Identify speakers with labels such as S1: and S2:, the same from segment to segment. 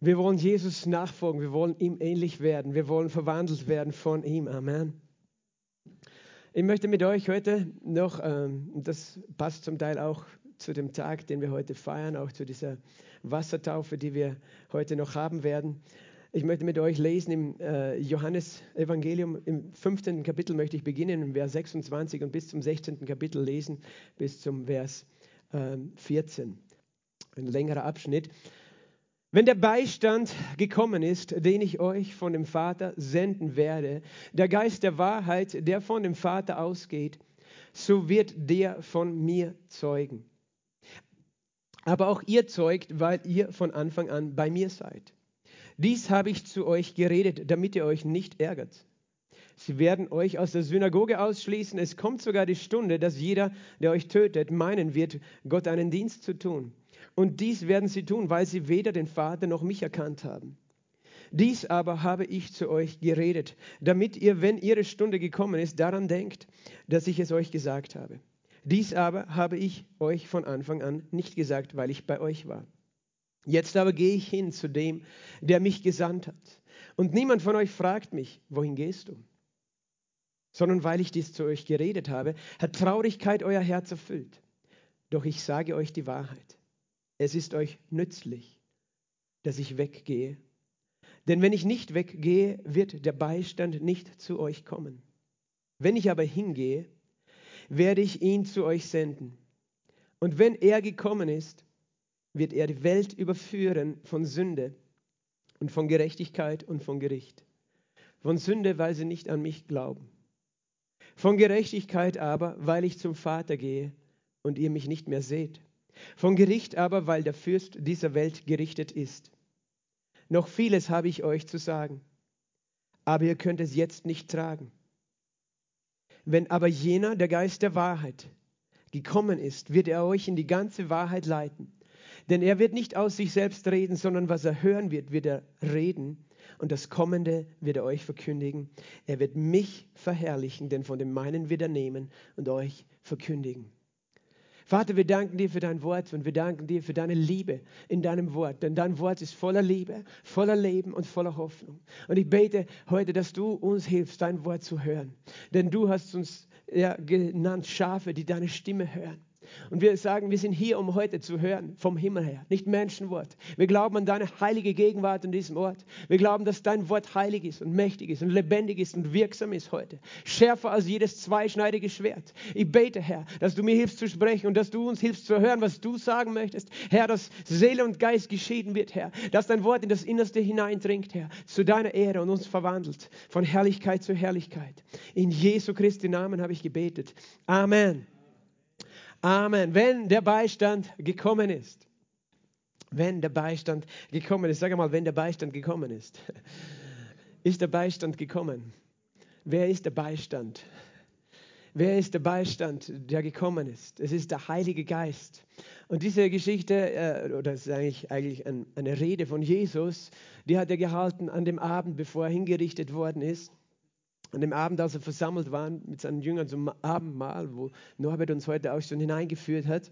S1: Wir wollen Jesus nachfolgen, wir wollen ihm ähnlich werden, wir wollen verwandelt werden von ihm. Amen. Ich möchte mit euch heute noch, ähm, das passt zum Teil auch zu dem Tag, den wir heute feiern, auch zu dieser Wassertaufe, die wir heute noch haben werden. Ich möchte mit euch lesen im äh, Johannes-Evangelium, im 15. Kapitel möchte ich beginnen, im Vers 26 und bis zum 16. Kapitel lesen, bis zum Vers äh, 14. Ein längerer Abschnitt. Wenn der Beistand gekommen ist, den ich euch von dem Vater senden werde, der Geist der Wahrheit, der von dem Vater ausgeht, so wird der von mir zeugen. Aber auch ihr zeugt, weil ihr von Anfang an bei mir seid. Dies habe ich zu euch geredet, damit ihr euch nicht ärgert. Sie werden euch aus der Synagoge ausschließen. Es kommt sogar die Stunde, dass jeder, der euch tötet, meinen wird, Gott einen Dienst zu tun. Und dies werden sie tun, weil sie weder den Vater noch mich erkannt haben. Dies aber habe ich zu euch geredet, damit ihr, wenn ihre Stunde gekommen ist, daran denkt, dass ich es euch gesagt habe. Dies aber habe ich euch von Anfang an nicht gesagt, weil ich bei euch war. Jetzt aber gehe ich hin zu dem, der mich gesandt hat. Und niemand von euch fragt mich, wohin gehst du? Sondern weil ich dies zu euch geredet habe, hat Traurigkeit euer Herz erfüllt. Doch ich sage euch die Wahrheit. Es ist euch nützlich, dass ich weggehe. Denn wenn ich nicht weggehe, wird der Beistand nicht zu euch kommen. Wenn ich aber hingehe, werde ich ihn zu euch senden. Und wenn er gekommen ist, wird er die Welt überführen von Sünde und von Gerechtigkeit und von Gericht. Von Sünde, weil sie nicht an mich glauben. Von Gerechtigkeit aber, weil ich zum Vater gehe und ihr mich nicht mehr seht. Von Gericht aber, weil der Fürst dieser Welt gerichtet ist. Noch vieles habe ich euch zu sagen, aber ihr könnt es jetzt nicht tragen. Wenn aber jener, der Geist der Wahrheit, gekommen ist, wird er euch in die ganze Wahrheit leiten. Denn er wird nicht aus sich selbst reden, sondern was er hören wird, wird er reden. Und das Kommende wird er euch verkündigen. Er wird mich verherrlichen, denn von dem meinen wird er nehmen und euch verkündigen. Vater, wir danken dir für dein Wort und wir danken dir für deine Liebe in deinem Wort. Denn dein Wort ist voller Liebe, voller Leben und voller Hoffnung. Und ich bete heute, dass du uns hilfst, dein Wort zu hören. Denn du hast uns ja, genannt Schafe, die deine Stimme hören. Und wir sagen, wir sind hier, um heute zu hören vom Himmel her, nicht Menschenwort. Wir glauben an deine heilige Gegenwart in diesem Ort. Wir glauben, dass dein Wort heilig ist und mächtig ist und lebendig ist und wirksam ist heute. Schärfer als jedes zweischneidige Schwert. Ich bete, Herr, dass du mir hilfst zu sprechen und dass du uns hilfst zu hören, was du sagen möchtest. Herr, dass Seele und Geist geschieden wird, Herr. Dass dein Wort in das Innerste hineindringt, Herr, zu deiner Ehre und uns verwandelt von Herrlichkeit zu Herrlichkeit. In Jesu Christi Namen habe ich gebetet. Amen. Amen. Wenn der Beistand gekommen ist. Wenn der Beistand gekommen ist. Sag mal, wenn der Beistand gekommen ist. Ist der Beistand gekommen? Wer ist der Beistand? Wer ist der Beistand, der gekommen ist? Es ist der Heilige Geist. Und diese Geschichte, äh, oder es ist eigentlich, eigentlich eine Rede von Jesus, die hat er gehalten an dem Abend, bevor er hingerichtet worden ist an dem Abend, als er versammelt war mit seinen Jüngern zum Abendmahl, wo Norbert uns heute auch schon hineingeführt hat.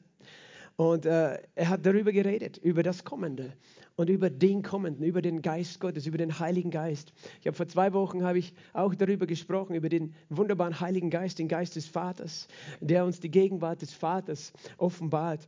S1: Und äh, er hat darüber geredet, über das Kommende und über den Kommenden, über den Geist Gottes, über den Heiligen Geist. Ich habe vor zwei Wochen habe ich auch darüber gesprochen, über den wunderbaren Heiligen Geist, den Geist des Vaters, der uns die Gegenwart des Vaters offenbart.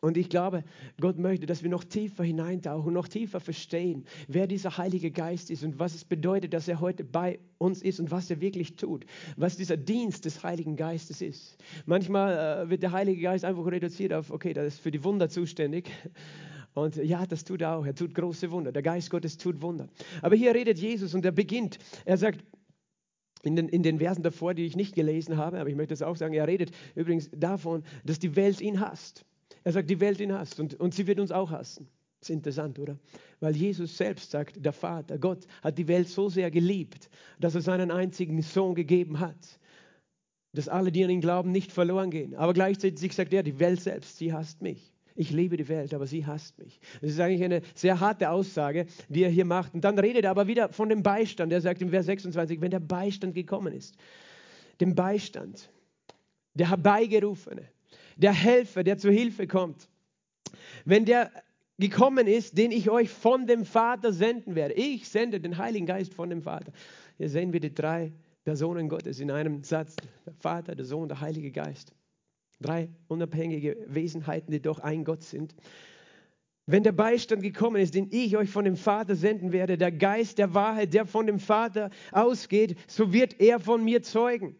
S1: Und ich glaube, Gott möchte, dass wir noch tiefer hineintauchen, noch tiefer verstehen, wer dieser Heilige Geist ist und was es bedeutet, dass er heute bei uns ist und was er wirklich tut, was dieser Dienst des Heiligen Geistes ist. Manchmal äh, wird der Heilige Geist einfach reduziert auf, okay, das ist für die Wunder zuständig. Und ja, das tut er auch. Er tut große Wunder. Der Geist Gottes tut Wunder. Aber hier redet Jesus und er beginnt. Er sagt, in den, in den Versen davor, die ich nicht gelesen habe, aber ich möchte es auch sagen, er redet übrigens davon, dass die Welt ihn hasst. Er sagt, die Welt ihn hasst und, und sie wird uns auch hassen. Das ist interessant, oder? Weil Jesus selbst sagt, der Vater, Gott hat die Welt so sehr geliebt, dass er seinen einzigen Sohn gegeben hat, dass alle, die an ihn glauben, nicht verloren gehen. Aber gleichzeitig sagt er, die Welt selbst, sie hasst mich. Ich liebe die Welt, aber sie hasst mich. Das ist eigentlich eine sehr harte Aussage, die er hier macht. Und dann redet er aber wieder von dem Beistand. Er sagt im Vers 26, wenn der Beistand gekommen ist, dem Beistand, der Herbeigerufene, der Helfer, der zur Hilfe kommt, wenn der gekommen ist, den ich euch von dem Vater senden werde. Ich sende den Heiligen Geist von dem Vater. Hier sehen wir die drei Personen Gottes in einem Satz. Der Vater, der Sohn, der Heilige Geist. Drei unabhängige Wesenheiten, die doch ein Gott sind. Wenn der Beistand gekommen ist, den ich euch von dem Vater senden werde, der Geist der Wahrheit, der von dem Vater ausgeht, so wird er von mir zeugen.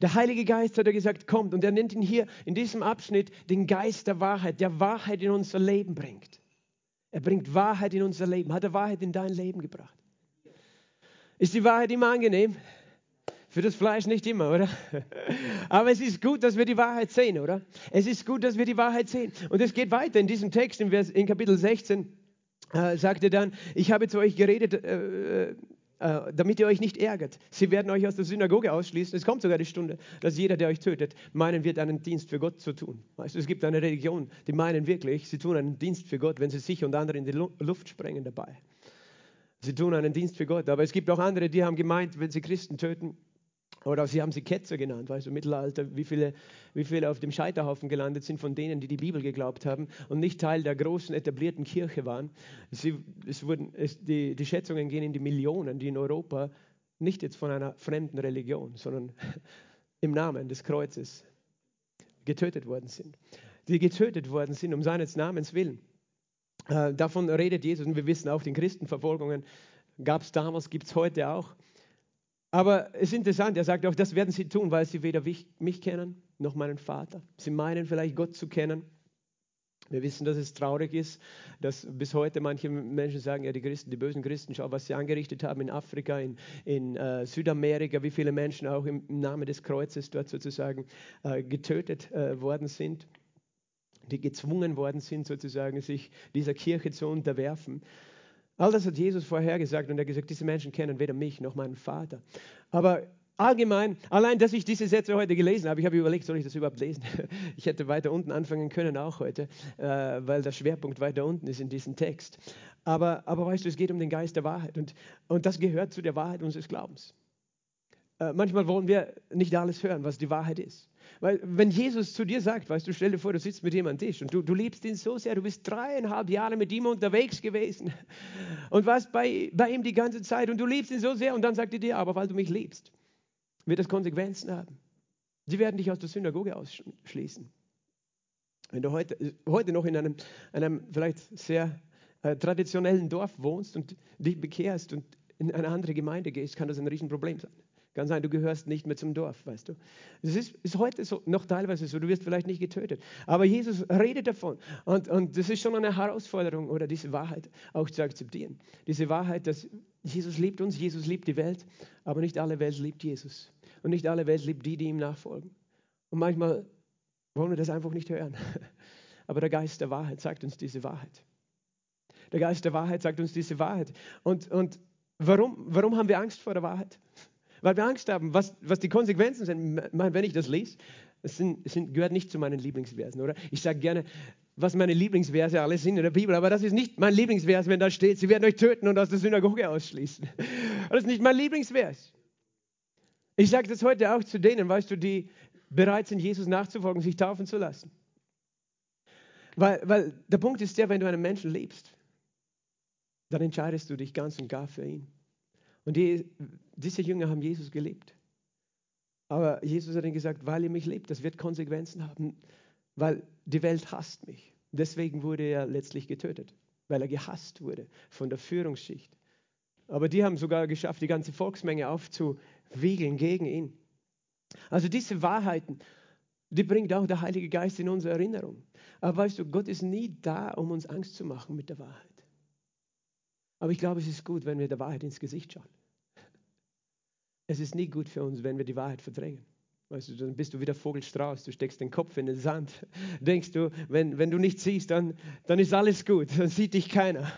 S1: Der Heilige Geist hat er gesagt, kommt. Und er nennt ihn hier in diesem Abschnitt den Geist der Wahrheit, der Wahrheit in unser Leben bringt. Er bringt Wahrheit in unser Leben. Hat er Wahrheit in dein Leben gebracht? Ist die Wahrheit immer angenehm? Für das Fleisch nicht immer, oder? Aber es ist gut, dass wir die Wahrheit sehen, oder? Es ist gut, dass wir die Wahrheit sehen. Und es geht weiter in diesem Text, in, Kapitel 16, äh, sagt er dann, ich habe zu euch geredet, äh, äh, damit ihr euch nicht ärgert. Sie werden euch aus der Synagoge ausschließen. Es kommt sogar die Stunde, dass jeder, der euch tötet, meinen wird, einen Dienst für Gott zu tun. Weißt du, es gibt eine Religion, die meinen wirklich, sie tun einen Dienst für Gott, wenn sie sich und andere in die Luft sprengen dabei. Sie tun einen Dienst für Gott. Aber es gibt auch andere, die haben gemeint, wenn sie Christen töten, oder sie haben sie Ketzer genannt, weißt du, im Mittelalter, wie viele, wie viele auf dem Scheiterhaufen gelandet sind von denen, die die Bibel geglaubt haben und nicht Teil der großen etablierten Kirche waren. Sie, es wurden, es, die, die Schätzungen gehen in die Millionen, die in Europa nicht jetzt von einer fremden Religion, sondern im Namen des Kreuzes getötet worden sind. Die getötet worden sind um seines Namens willen. Äh, davon redet Jesus und wir wissen auch, den Christenverfolgungen gab es damals, gibt es heute auch. Aber es ist interessant, er sagt auch, das werden sie tun, weil sie weder mich kennen noch meinen Vater. Sie meinen vielleicht Gott zu kennen. Wir wissen, dass es traurig ist, dass bis heute manche Menschen sagen, ja, die Christen, die bösen Christen, schau, was sie angerichtet haben in Afrika, in, in äh, Südamerika, wie viele Menschen auch im, Namen des Kreuzes dort sozusagen äh, getötet äh, worden sind, die gezwungen worden sind, sozusagen sich dieser Kirche zu unterwerfen. All das hat Jesus vorher gesagt und er hat gesagt, diese Menschen kennen weder mich noch meinen Vater. Aber allgemein, allein, dass ich diese Sätze heute gelesen habe, ich habe überlegt, soll ich das überhaupt lesen? Ich hätte weiter unten anfangen können, auch heute, äh, weil der Schwerpunkt weiter unten ist in diesem Text. Aber, aber weißt du, es geht um den Geist der Wahrheit und, und das gehört zu der Wahrheit unseres Glaubens. Äh, manchmal wollen wir nicht alles hören, was die Wahrheit ist. Weil wenn Jesus zu dir sagt, weißt du, stell dir vor, du sitzt mit jemandem am Tisch und du, du liebst ihn so sehr, du bist dreieinhalb Jahre mit ihm unterwegs gewesen und warst bei, bei ihm die ganze Zeit und du liebst ihn so sehr und dann sagt er dir, aber weil du mich liebst, wird das Konsequenzen haben. Sie werden dich aus der Synagoge ausschließen. Wenn du heute, heute noch in einem, einem vielleicht sehr äh, traditionellen Dorf wohnst und dich bekehrst und in eine andere Gemeinde gehst, kann das ein Riesenproblem sein. Kann sein, du gehörst nicht mehr zum Dorf, weißt du. Es ist, ist, heute so, noch teilweise so, du wirst vielleicht nicht getötet. Aber Jesus redet davon. Und, und das ist schon eine Herausforderung, oder diese Wahrheit auch zu akzeptieren. Diese Wahrheit, dass Jesus liebt uns, Jesus liebt die Welt, aber nicht alle Welt liebt Jesus. Und nicht alle Welt liebt die, die ihm nachfolgen. Und manchmal wollen wir das einfach nicht hören. Aber der Geist der Wahrheit sagt uns diese Wahrheit. Der Geist der Wahrheit sagt uns diese Wahrheit. Und, und warum, warum haben wir Angst vor der Wahrheit? Weil wir Angst haben, was, was die Konsequenzen sind. Wenn ich das lese, es, sind, es sind, gehört nicht zu meinen Lieblingsversen, oder? Ich sage gerne, was meine Lieblingsverse alles sind in der Bibel, aber das ist nicht mein Lieblingsvers, wenn da steht, sie werden euch töten und aus der Synagoge ausschließen. Das ist nicht mein Lieblingsvers. Ich sage das heute auch zu denen, weißt du, die bereit sind, Jesus nachzufolgen, sich taufen zu lassen. Weil, weil der Punkt ist der, wenn du einen Menschen liebst, dann entscheidest du dich ganz und gar für ihn. Und die, diese Jünger haben Jesus geliebt. Aber Jesus hat ihnen gesagt, weil ihr mich liebt, das wird Konsequenzen haben, weil die Welt hasst mich. Deswegen wurde er letztlich getötet, weil er gehasst wurde von der Führungsschicht. Aber die haben sogar geschafft, die ganze Volksmenge aufzuwiegeln gegen ihn. Also diese Wahrheiten, die bringt auch der Heilige Geist in unsere Erinnerung. Aber weißt du, Gott ist nie da, um uns Angst zu machen mit der Wahrheit. Aber ich glaube, es ist gut, wenn wir der Wahrheit ins Gesicht schauen. Es ist nie gut für uns, wenn wir die Wahrheit verdrängen. Weißt du, dann bist du wieder Vogelstrauß, du steckst den Kopf in den Sand. Denkst du, wenn, wenn du nicht siehst, dann, dann ist alles gut, dann sieht dich keiner.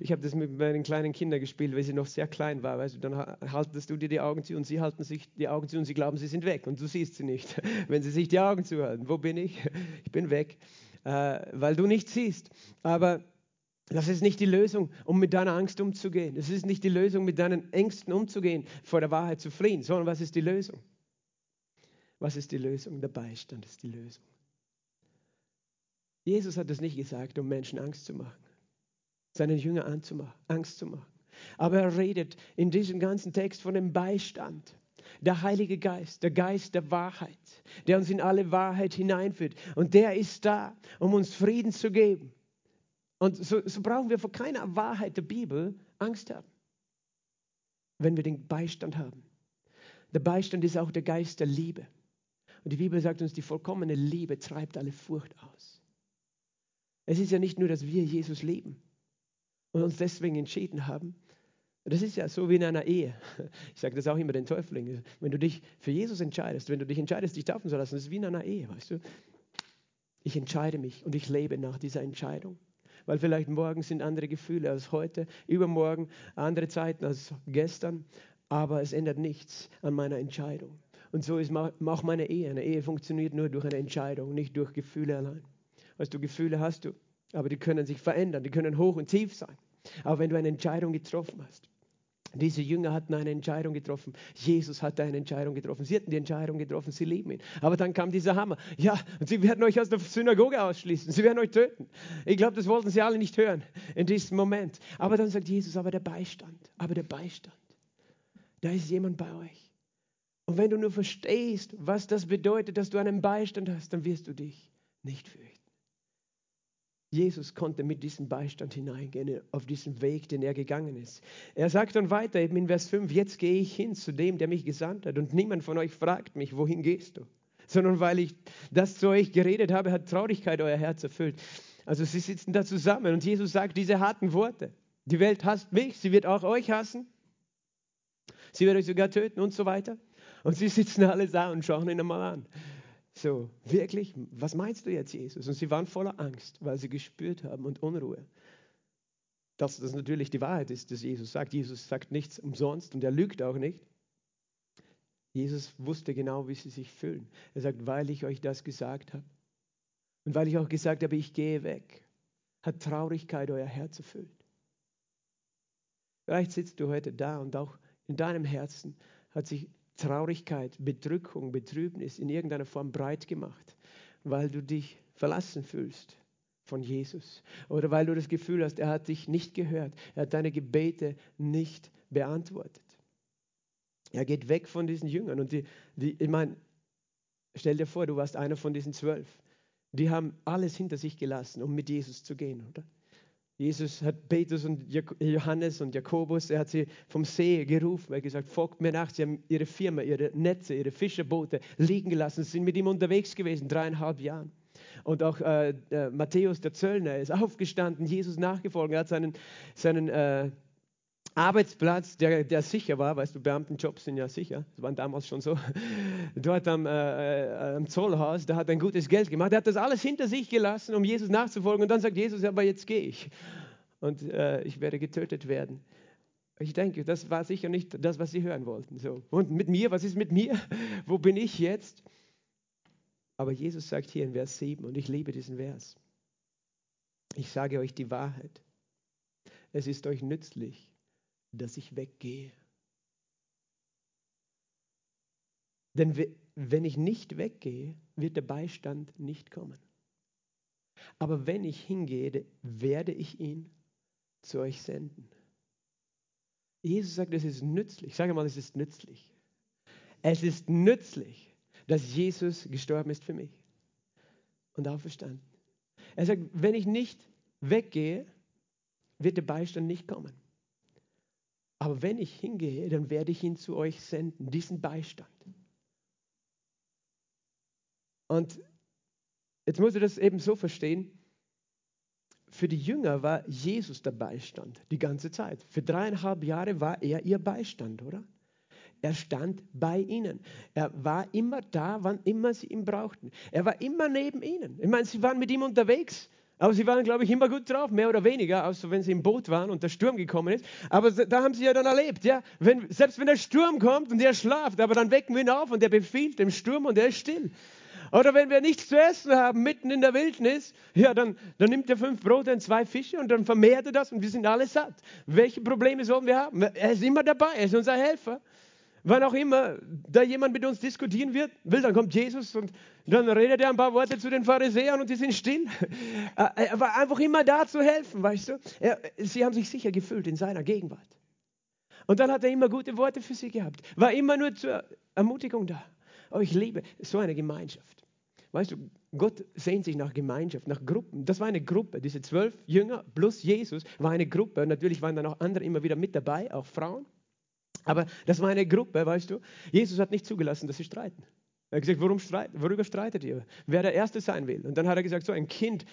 S1: Ich habe das mit meinen kleinen Kindern gespielt, weil sie noch sehr klein war. Weißt du, dann haltest du dir die Augen zu und sie halten sich die Augen zu und sie glauben, sie sind weg und du siehst sie nicht. Wenn sie sich die Augen zuhalten, wo bin ich? Ich bin weg, äh, weil du nicht siehst. Aber das ist nicht die Lösung, um mit deiner Angst umzugehen. Das ist nicht die Lösung, mit deinen Ängsten umzugehen, vor der Wahrheit zu fliehen, sondern was ist die Lösung? Was ist die Lösung? Der Beistand ist die Lösung. Jesus hat das nicht gesagt, um Menschen Angst zu machen, seinen Jünger Angst zu machen. Aber er redet in diesem ganzen Text von dem Beistand. Der Heilige Geist, der Geist der Wahrheit, der uns in alle Wahrheit hineinführt. Und der ist da, um uns Frieden zu geben. Und so, so brauchen wir vor keiner Wahrheit der Bibel Angst haben, wenn wir den Beistand haben. Der Beistand ist auch der Geist der Liebe. Und die Bibel sagt uns, die vollkommene Liebe treibt alle Furcht aus. Es ist ja nicht nur, dass wir Jesus lieben und uns deswegen entschieden haben. Das ist ja so wie in einer Ehe. Ich sage das auch immer den Täuflingen. Wenn du dich für Jesus entscheidest, wenn du dich entscheidest, dich taufen zu lassen, das ist wie in einer Ehe, weißt du. Ich entscheide mich und ich lebe nach dieser Entscheidung. Weil vielleicht morgen sind andere Gefühle als heute, übermorgen andere Zeiten als gestern, aber es ändert nichts an meiner Entscheidung. Und so ist auch meine Ehe. Eine Ehe funktioniert nur durch eine Entscheidung, nicht durch Gefühle allein. Weißt du, Gefühle hast du, aber die können sich verändern, die können hoch und tief sein. Aber wenn du eine Entscheidung getroffen hast, diese Jünger hatten eine Entscheidung getroffen. Jesus hatte eine Entscheidung getroffen. Sie hatten die Entscheidung getroffen, sie lieben ihn. Aber dann kam dieser Hammer. Ja, und sie werden euch aus der Synagoge ausschließen. Sie werden euch töten. Ich glaube, das wollten sie alle nicht hören in diesem Moment. Aber dann sagt Jesus, aber der Beistand, aber der Beistand. Da ist jemand bei euch. Und wenn du nur verstehst, was das bedeutet, dass du einen Beistand hast, dann wirst du dich nicht fürchten. Jesus konnte mit diesem Beistand hineingehen auf diesen Weg, den er gegangen ist. Er sagt dann weiter eben in Vers 5, jetzt gehe ich hin zu dem, der mich gesandt hat und niemand von euch fragt mich, wohin gehst du? Sondern weil ich das zu euch geredet habe, hat Traurigkeit euer Herz erfüllt. Also sie sitzen da zusammen und Jesus sagt diese harten Worte. Die Welt hasst mich, sie wird auch euch hassen. Sie wird euch sogar töten und so weiter. Und sie sitzen alle da und schauen ihn einmal an. So, wirklich, was meinst du jetzt, Jesus? Und sie waren voller Angst, weil sie gespürt haben und Unruhe. Dass das natürlich die Wahrheit ist, dass Jesus sagt. Jesus sagt nichts umsonst und er lügt auch nicht. Jesus wusste genau, wie sie sich fühlen. Er sagt, weil ich euch das gesagt habe und weil ich auch gesagt habe, ich gehe weg, hat Traurigkeit euer Herz erfüllt. Vielleicht sitzt du heute da und auch in deinem Herzen hat sich Traurigkeit, Bedrückung, Betrübnis in irgendeiner Form breit gemacht, weil du dich verlassen fühlst von Jesus oder weil du das Gefühl hast, er hat dich nicht gehört, er hat deine Gebete nicht beantwortet. Er geht weg von diesen Jüngern und die, die ich meine, stell dir vor, du warst einer von diesen zwölf. Die haben alles hinter sich gelassen, um mit Jesus zu gehen, oder? Jesus hat Petrus und Johannes und Jakobus, er hat sie vom See gerufen, er hat gesagt, folgt mir nach. Sie haben ihre Firma, ihre Netze, ihre Fischerboote liegen gelassen, sind mit ihm unterwegs gewesen, dreieinhalb Jahre. Und auch äh, äh, Matthäus, der Zöllner, ist aufgestanden, Jesus nachgefolgt, er hat seinen, seinen äh, Arbeitsplatz, der, der sicher war, weißt du, Beamtenjobs sind ja sicher, das waren damals schon so, dort am, äh, äh, am Zollhaus, da hat er ein gutes Geld gemacht, er hat das alles hinter sich gelassen, um Jesus nachzufolgen und dann sagt Jesus, aber jetzt gehe ich und äh, ich werde getötet werden. Ich denke, das war sicher nicht das, was sie hören wollten. So. Und mit mir, was ist mit mir? Wo bin ich jetzt? Aber Jesus sagt hier in Vers 7, und ich liebe diesen Vers, ich sage euch die Wahrheit, es ist euch nützlich, dass ich weggehe. Denn wenn ich nicht weggehe, wird der Beistand nicht kommen. Aber wenn ich hingehe, werde ich ihn zu euch senden. Jesus sagt, es ist nützlich. Sage mal, es ist nützlich. Es ist nützlich, dass Jesus gestorben ist für mich und auferstanden. Er sagt, wenn ich nicht weggehe, wird der Beistand nicht kommen. Aber wenn ich hingehe, dann werde ich ihn zu euch senden, diesen Beistand. Und jetzt muss ich das eben so verstehen. Für die Jünger war Jesus der Beistand die ganze Zeit. Für dreieinhalb Jahre war er ihr Beistand, oder? Er stand bei ihnen. Er war immer da, wann immer sie ihn brauchten. Er war immer neben ihnen. Ich meine, sie waren mit ihm unterwegs. Aber sie waren, glaube ich, immer gut drauf, mehr oder weniger, außer wenn sie im Boot waren und der Sturm gekommen ist. Aber da haben sie ja dann erlebt, ja, wenn, selbst wenn der Sturm kommt und er schlaft, aber dann wecken wir ihn auf und er befiehlt dem Sturm und er ist still. Oder wenn wir nichts zu essen haben, mitten in der Wildnis, ja, dann, dann nimmt er fünf Brote und zwei Fische und dann vermehrt er das und wir sind alle satt. Welche Probleme sollen wir haben? Er ist immer dabei, er ist unser Helfer. Wann auch immer da jemand mit uns diskutieren wird, will, dann kommt Jesus und dann redet er ein paar Worte zu den Pharisäern und die sind still. Er war einfach immer da zu helfen, weißt du. Er, sie haben sich sicher gefühlt in seiner Gegenwart. Und dann hat er immer gute Worte für sie gehabt, war immer nur zur Ermutigung da. Oh, ich liebe so eine Gemeinschaft. Weißt du, Gott sehnt sich nach Gemeinschaft, nach Gruppen. Das war eine Gruppe. Diese zwölf Jünger plus Jesus war eine Gruppe. Natürlich waren dann auch andere immer wieder mit dabei, auch Frauen. Aber das war eine Gruppe, weißt du. Jesus hat nicht zugelassen, dass sie streiten. Er hat gesagt, worum streit, worüber streitet ihr? Wer der Erste sein will. Und dann hat er gesagt, so ein Kind,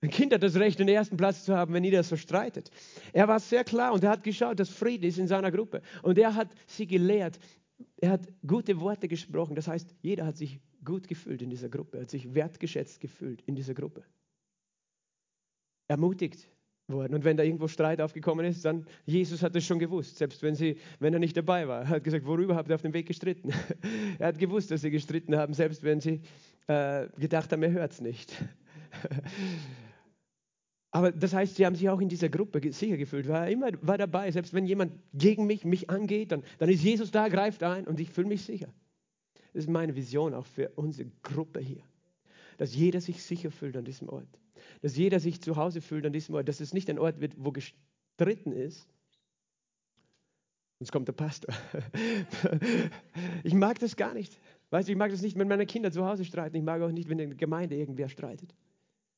S1: ein Kind hat das Recht, den ersten Platz zu haben, wenn das so streitet. Er war sehr klar und er hat geschaut, dass Frieden ist in seiner Gruppe. Und er hat sie gelehrt. Er hat gute Worte gesprochen. Das heißt, jeder hat sich gut gefühlt in dieser Gruppe, hat sich wertgeschätzt gefühlt in dieser Gruppe. Ermutigt worden. Und wenn da irgendwo Streit aufgekommen ist, dann Jesus hat es schon gewusst, selbst wenn, sie, wenn er nicht dabei war. Er hat gesagt, worüber habt ihr auf dem Weg gestritten? er hat gewusst, dass sie gestritten haben, selbst wenn sie äh, gedacht haben, er hört es nicht. Aber das heißt, sie haben sich auch in dieser Gruppe sicher gefühlt, war immer war dabei. Selbst wenn jemand gegen mich, mich angeht, dann, dann ist Jesus da, greift ein und ich fühle mich sicher. Das ist meine Vision auch für unsere Gruppe hier. Dass jeder sich sicher fühlt an diesem Ort. Dass jeder sich zu Hause fühlt an diesem Ort. Dass es nicht ein Ort wird, wo gestritten ist. Sonst kommt der Pastor. ich mag das gar nicht. Weißt du, ich mag das nicht, wenn meine Kinder zu Hause streiten. Ich mag auch nicht, wenn in der Gemeinde irgendwer streitet.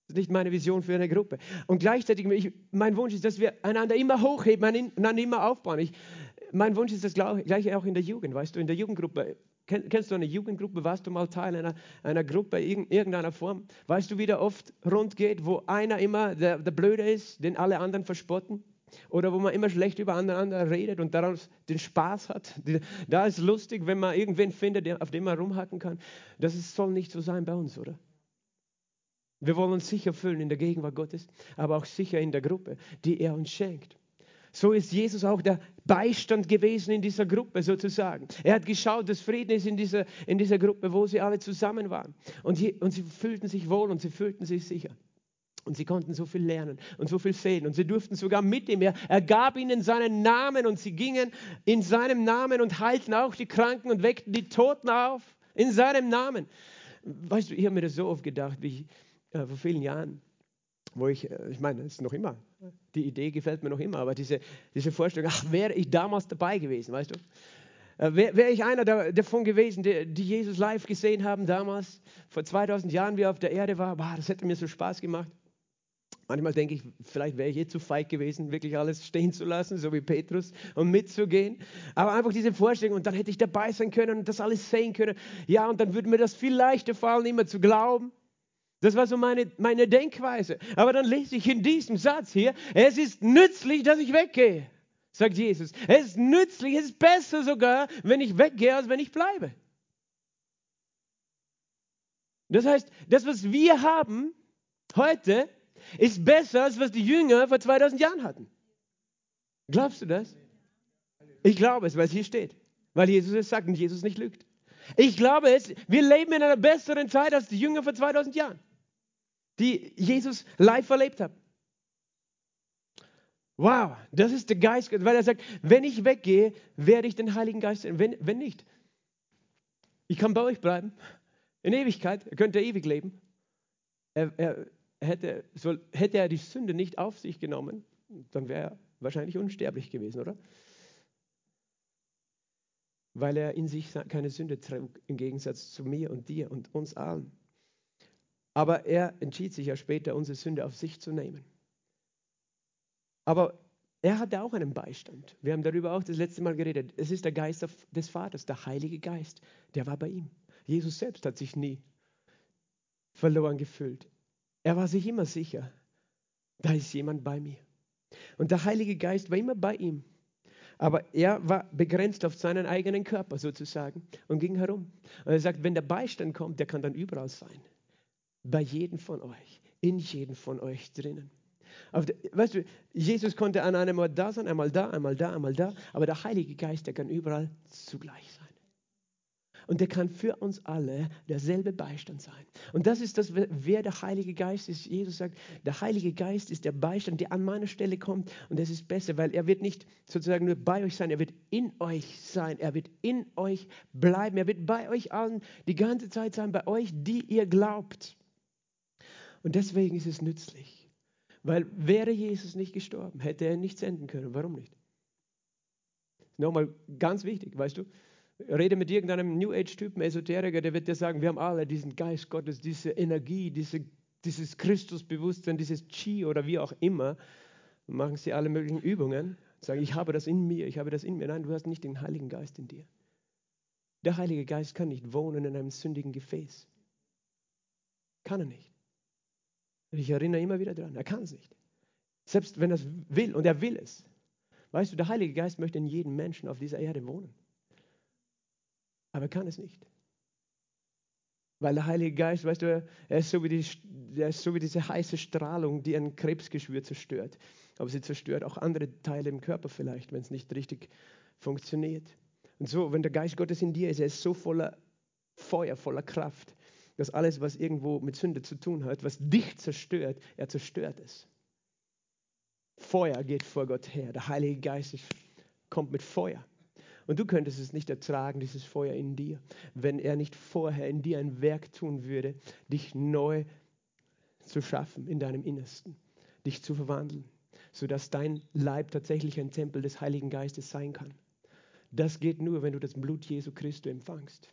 S1: Das ist nicht meine Vision für eine Gruppe. Und gleichzeitig, ich, mein Wunsch ist, dass wir einander immer hochheben, einander immer aufbauen. Ich, mein Wunsch ist das gleiche auch in der Jugend. Weißt du, in der Jugendgruppe Kennst du eine Jugendgruppe? Warst du mal Teil einer, einer Gruppe in irgendeiner Form? Weißt du, wie der oft rund geht, wo einer immer der, der Blöde ist, den alle anderen verspotten? Oder wo man immer schlecht über andere redet und daraus den Spaß hat. Da ist lustig, wenn man irgendwen findet, auf dem man rumhacken kann. Das ist, soll nicht so sein bei uns, oder? Wir wollen uns sicher fühlen in der Gegenwart Gottes, aber auch sicher in der Gruppe, die er uns schenkt. So ist Jesus auch der Beistand gewesen in dieser Gruppe sozusagen. Er hat geschaut, dass Frieden ist in dieser, in dieser Gruppe, wo sie alle zusammen waren. Und, die, und sie fühlten sich wohl und sie fühlten sich sicher. Und sie konnten so viel lernen und so viel sehen. Und sie durften sogar mit ihm. Er, er gab ihnen seinen Namen und sie gingen in seinem Namen und heilten auch die Kranken und weckten die Toten auf. In seinem Namen. Weißt du, ich habe mir das so oft gedacht, wie ich äh, vor vielen Jahren wo ich, äh, ich meine, es ist noch immer, die Idee gefällt mir noch immer, aber diese, diese Vorstellung, ach, wäre ich damals dabei gewesen, weißt du? Äh, wäre wär ich einer davon gewesen, die, die, Jesus live gesehen haben damals, vor 2000 Jahren, wie er auf der Erde war, boah, das hätte mir so Spaß gemacht. Manchmal denke ich, vielleicht wäre ich eh zu feig gewesen, wirklich alles stehen zu lassen, so wie Petrus, und mitzugehen. Aber einfach diese Vorstellung, und dann hätte ich dabei sein können und das alles sehen können. Ja, und dann würde mir das viel leichter fallen, immer zu glauben. Das war so meine, meine Denkweise. Aber dann lese ich in diesem Satz hier, es ist nützlich, dass ich weggehe, sagt Jesus. Es ist nützlich, es ist besser sogar, wenn ich weggehe, als wenn ich bleibe. Das heißt, das, was wir haben heute, ist besser, als was die Jünger vor 2000 Jahren hatten. Glaubst du das? Ich glaube es, weil es hier steht. Weil Jesus es sagt und Jesus nicht lügt. Ich glaube es, wir leben in einer besseren Zeit als die Jünger vor 2000 Jahren die Jesus live erlebt haben. Wow, das ist der Geist, weil er sagt, wenn ich weggehe, werde ich den Heiligen Geist sehen. Wenn, wenn nicht, ich kann bei euch bleiben. In Ewigkeit, er könnte ewig leben. Er, er, hätte, so, hätte er die Sünde nicht auf sich genommen, dann wäre er wahrscheinlich unsterblich gewesen, oder? Weil er in sich keine Sünde trug, im Gegensatz zu mir und dir und uns allen. Aber er entschied sich ja später, unsere Sünde auf sich zu nehmen. Aber er hatte auch einen Beistand. Wir haben darüber auch das letzte Mal geredet. Es ist der Geist des Vaters, der Heilige Geist. Der war bei ihm. Jesus selbst hat sich nie verloren gefühlt. Er war sich immer sicher, da ist jemand bei mir. Und der Heilige Geist war immer bei ihm. Aber er war begrenzt auf seinen eigenen Körper sozusagen und ging herum. Und er sagt, wenn der Beistand kommt, der kann dann überall sein bei jedem von euch, in jedem von euch drinnen. Der, weißt du, Jesus konnte an einem Ort da sein, einmal da, einmal da, einmal da, aber der Heilige Geist, der kann überall zugleich sein. Und der kann für uns alle derselbe Beistand sein. Und das ist das, wer der Heilige Geist ist. Jesus sagt, der Heilige Geist ist der Beistand, der an meiner Stelle kommt. Und das ist besser, weil er wird nicht sozusagen nur bei euch sein, er wird in euch sein. Er wird in euch bleiben. Er wird bei euch allen die ganze Zeit sein, bei euch, die ihr glaubt. Und deswegen ist es nützlich. Weil wäre Jesus nicht gestorben, hätte er nicht senden können. Warum nicht? Nochmal ganz wichtig, weißt du? Rede mit irgendeinem New Age-Typen, Esoteriker, der wird dir sagen, wir haben alle diesen Geist Gottes, diese Energie, diese, dieses Christusbewusstsein, dieses Chi oder wie auch immer. Machen sie alle möglichen Übungen, sagen, ich habe das in mir, ich habe das in mir. Nein, du hast nicht den Heiligen Geist in dir. Der Heilige Geist kann nicht wohnen in einem sündigen Gefäß. Kann er nicht. Ich erinnere immer wieder daran, er kann es nicht. Selbst wenn er es will, und er will es. Weißt du, der Heilige Geist möchte in jedem Menschen auf dieser Erde wohnen. Aber er kann es nicht. Weil der Heilige Geist, weißt du, er ist so wie, die, er ist so wie diese heiße Strahlung, die ein Krebsgeschwür zerstört. Aber sie zerstört auch andere Teile im Körper vielleicht, wenn es nicht richtig funktioniert. Und so, wenn der Geist Gottes in dir ist, er ist so voller Feuer, voller Kraft, dass alles, was irgendwo mit Sünde zu tun hat, was dich zerstört, er zerstört es. Feuer geht vor Gott her. Der Heilige Geist kommt mit Feuer. Und du könntest es nicht ertragen, dieses Feuer in dir, wenn er nicht vorher in dir ein Werk tun würde, dich neu zu schaffen in deinem Innersten, dich zu verwandeln, sodass dein Leib tatsächlich ein Tempel des Heiligen Geistes sein kann. Das geht nur, wenn du das Blut Jesu Christi empfangst.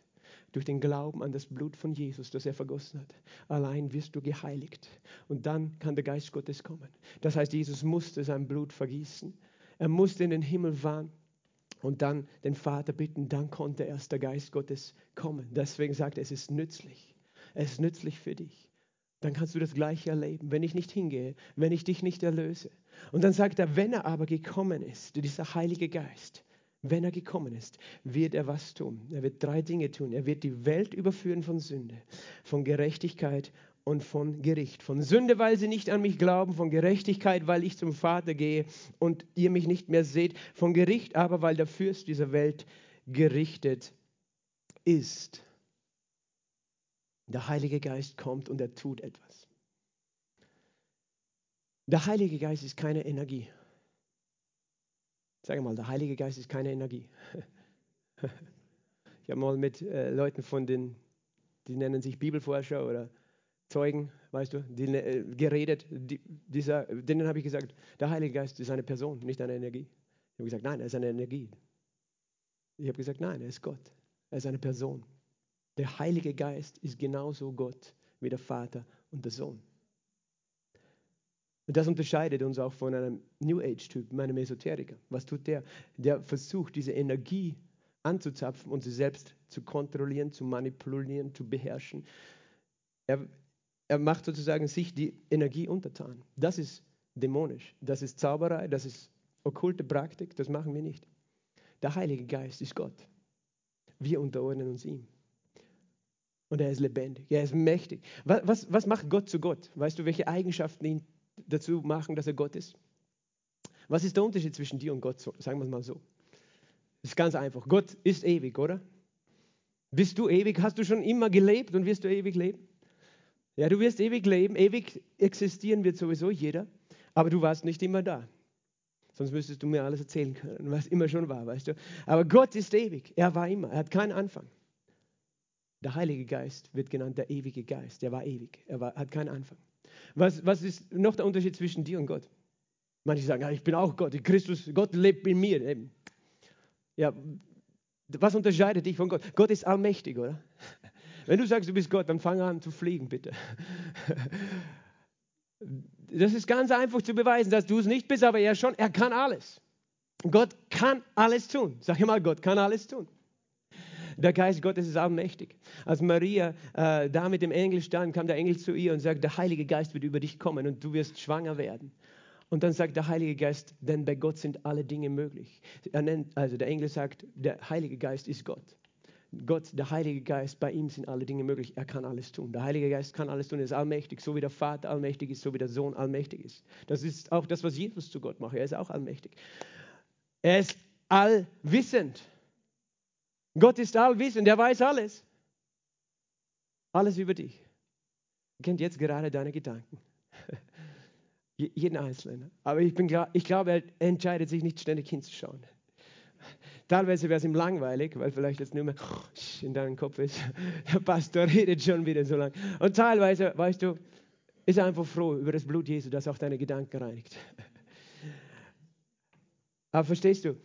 S1: Durch den Glauben an das Blut von Jesus, das er vergossen hat. Allein wirst du geheiligt. Und dann kann der Geist Gottes kommen. Das heißt, Jesus musste sein Blut vergießen. Er musste in den Himmel fahren und dann den Vater bitten, dann konnte erst der Geist Gottes kommen. Deswegen sagt er, es ist nützlich. Es ist nützlich für dich. Dann kannst du das Gleiche erleben, wenn ich nicht hingehe, wenn ich dich nicht erlöse. Und dann sagt er, wenn er aber gekommen ist, dieser Heilige Geist, wenn er gekommen ist, wird er was tun. Er wird drei Dinge tun. Er wird die Welt überführen von Sünde, von Gerechtigkeit und von Gericht. Von Sünde, weil sie nicht an mich glauben, von Gerechtigkeit, weil ich zum Vater gehe und ihr mich nicht mehr seht, von Gericht aber, weil der Fürst dieser Welt gerichtet ist. Der Heilige Geist kommt und er tut etwas. Der Heilige Geist ist keine Energie. Sag mal, der Heilige Geist ist keine Energie. Ich habe mal mit äh, Leuten von den, die nennen sich Bibelforscher oder Zeugen, weißt du, die, äh, geredet. Die, dieser, denen habe ich gesagt, der Heilige Geist ist eine Person, nicht eine Energie. Ich habe gesagt, nein, er ist eine Energie. Ich habe gesagt, nein, er ist Gott. Er ist eine Person. Der Heilige Geist ist genauso Gott wie der Vater und der Sohn. Und das unterscheidet uns auch von einem New Age-Typ, einem Esoteriker. Was tut der? Der versucht, diese Energie anzuzapfen und sie selbst zu kontrollieren, zu manipulieren, zu beherrschen. Er, er macht sozusagen sich die Energie untertan. Das ist dämonisch, das ist Zauberei, das ist okkulte Praktik, das machen wir nicht. Der Heilige Geist ist Gott. Wir unterordnen uns ihm. Und er ist lebendig, er ist mächtig. Was, was, was macht Gott zu Gott? Weißt du, welche Eigenschaften ihn dazu machen, dass er Gott ist? Was ist der Unterschied zwischen dir und Gott? Sagen wir es mal so. Das ist ganz einfach. Gott ist ewig, oder? Bist du ewig? Hast du schon immer gelebt und wirst du ewig leben? Ja, du wirst ewig leben, ewig existieren wird sowieso jeder, aber du warst nicht immer da. Sonst müsstest du mir alles erzählen können, was immer schon war, weißt du. Aber Gott ist ewig, er war immer, er hat keinen Anfang. Der Heilige Geist wird genannt der ewige Geist, er war ewig, er war, hat keinen Anfang. Was, was ist noch der Unterschied zwischen dir und Gott? Manche sagen, ja, ich bin auch Gott, Christus, Gott lebt in mir. Ja, was unterscheidet dich von Gott? Gott ist allmächtig, oder? Wenn du sagst, du bist Gott, dann fang an zu fliegen, bitte. Das ist ganz einfach zu beweisen, dass du es nicht bist, aber er schon, er kann alles. Gott kann alles tun. Sag mal, Gott kann alles tun. Der Geist Gottes ist allmächtig. Als Maria äh, da mit dem Engel stand, kam der Engel zu ihr und sagte, der Heilige Geist wird über dich kommen und du wirst schwanger werden. Und dann sagt der Heilige Geist, denn bei Gott sind alle Dinge möglich. Nennt, also der Engel sagt, der Heilige Geist ist Gott. Gott, der Heilige Geist, bei ihm sind alle Dinge möglich. Er kann alles tun. Der Heilige Geist kann alles tun. Er ist allmächtig, so wie der Vater allmächtig ist, so wie der Sohn allmächtig ist. Das ist auch das, was Jesus zu Gott macht. Er ist auch allmächtig. Er ist allwissend. Gott ist allwissend, er weiß alles. Alles über dich. Er kennt jetzt gerade deine Gedanken. Jeden Einzelnen. Aber ich, bin, ich glaube, er entscheidet sich nicht ständig hinzuschauen. Teilweise wäre es ihm langweilig, weil vielleicht jetzt nur mehr in deinem Kopf ist. Der Pastor redet schon wieder so lange. Und teilweise, weißt du, ist einfach froh über das Blut Jesu, das auch deine Gedanken reinigt. Aber verstehst du,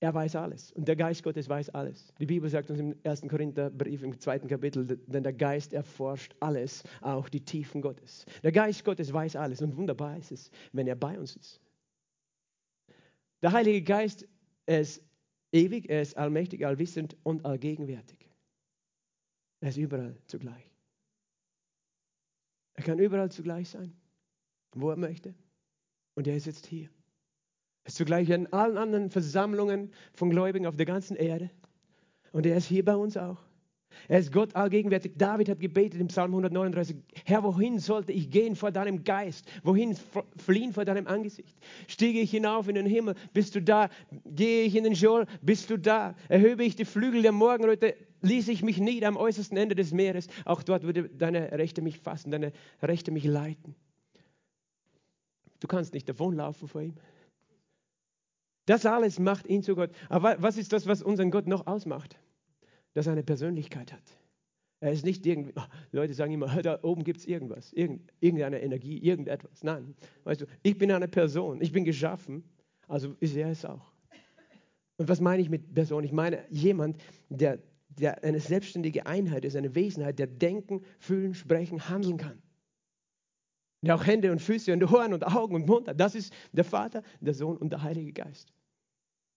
S1: er weiß alles und der Geist Gottes weiß alles. Die Bibel sagt uns im 1. Korintherbrief im zweiten Kapitel, denn der Geist erforscht alles, auch die Tiefen Gottes. Der Geist Gottes weiß alles und wunderbar ist es, wenn er bei uns ist. Der Heilige Geist ist ewig, er ist allmächtig, allwissend und allgegenwärtig. Er ist überall zugleich. Er kann überall zugleich sein, wo er möchte. Und er ist jetzt hier. Ist zugleich in allen anderen Versammlungen von Gläubigen auf der ganzen Erde. Und er ist hier bei uns auch. Er ist Gott allgegenwärtig. David hat gebetet im Psalm 139, Herr, wohin sollte ich gehen vor deinem Geist? Wohin fliehen vor deinem Angesicht? Stiege ich hinauf in den Himmel, bist du da? Gehe ich in den Scheol, bist du da? Erhöbe ich die Flügel der Morgenröte, ließ ich mich nieder am äußersten Ende des Meeres. Auch dort würde deine Rechte mich fassen, deine Rechte mich leiten. Du kannst nicht davonlaufen vor ihm. Das alles macht ihn zu Gott. Aber was ist das, was unseren Gott noch ausmacht? dass er eine Persönlichkeit hat. Er ist nicht irgendwie, oh, Leute sagen immer, da oben gibt es irgendwas, irgendeine Energie, irgendetwas. Nein, weißt du, ich bin eine Person, ich bin geschaffen, also ist er es auch. Und was meine ich mit Person? Ich meine jemand, der, der eine selbstständige Einheit ist, eine Wesenheit, der denken, fühlen, sprechen, handeln kann. Der auch Hände und Füße und Ohren und Augen und Mund hat. Das ist der Vater, der Sohn und der Heilige Geist.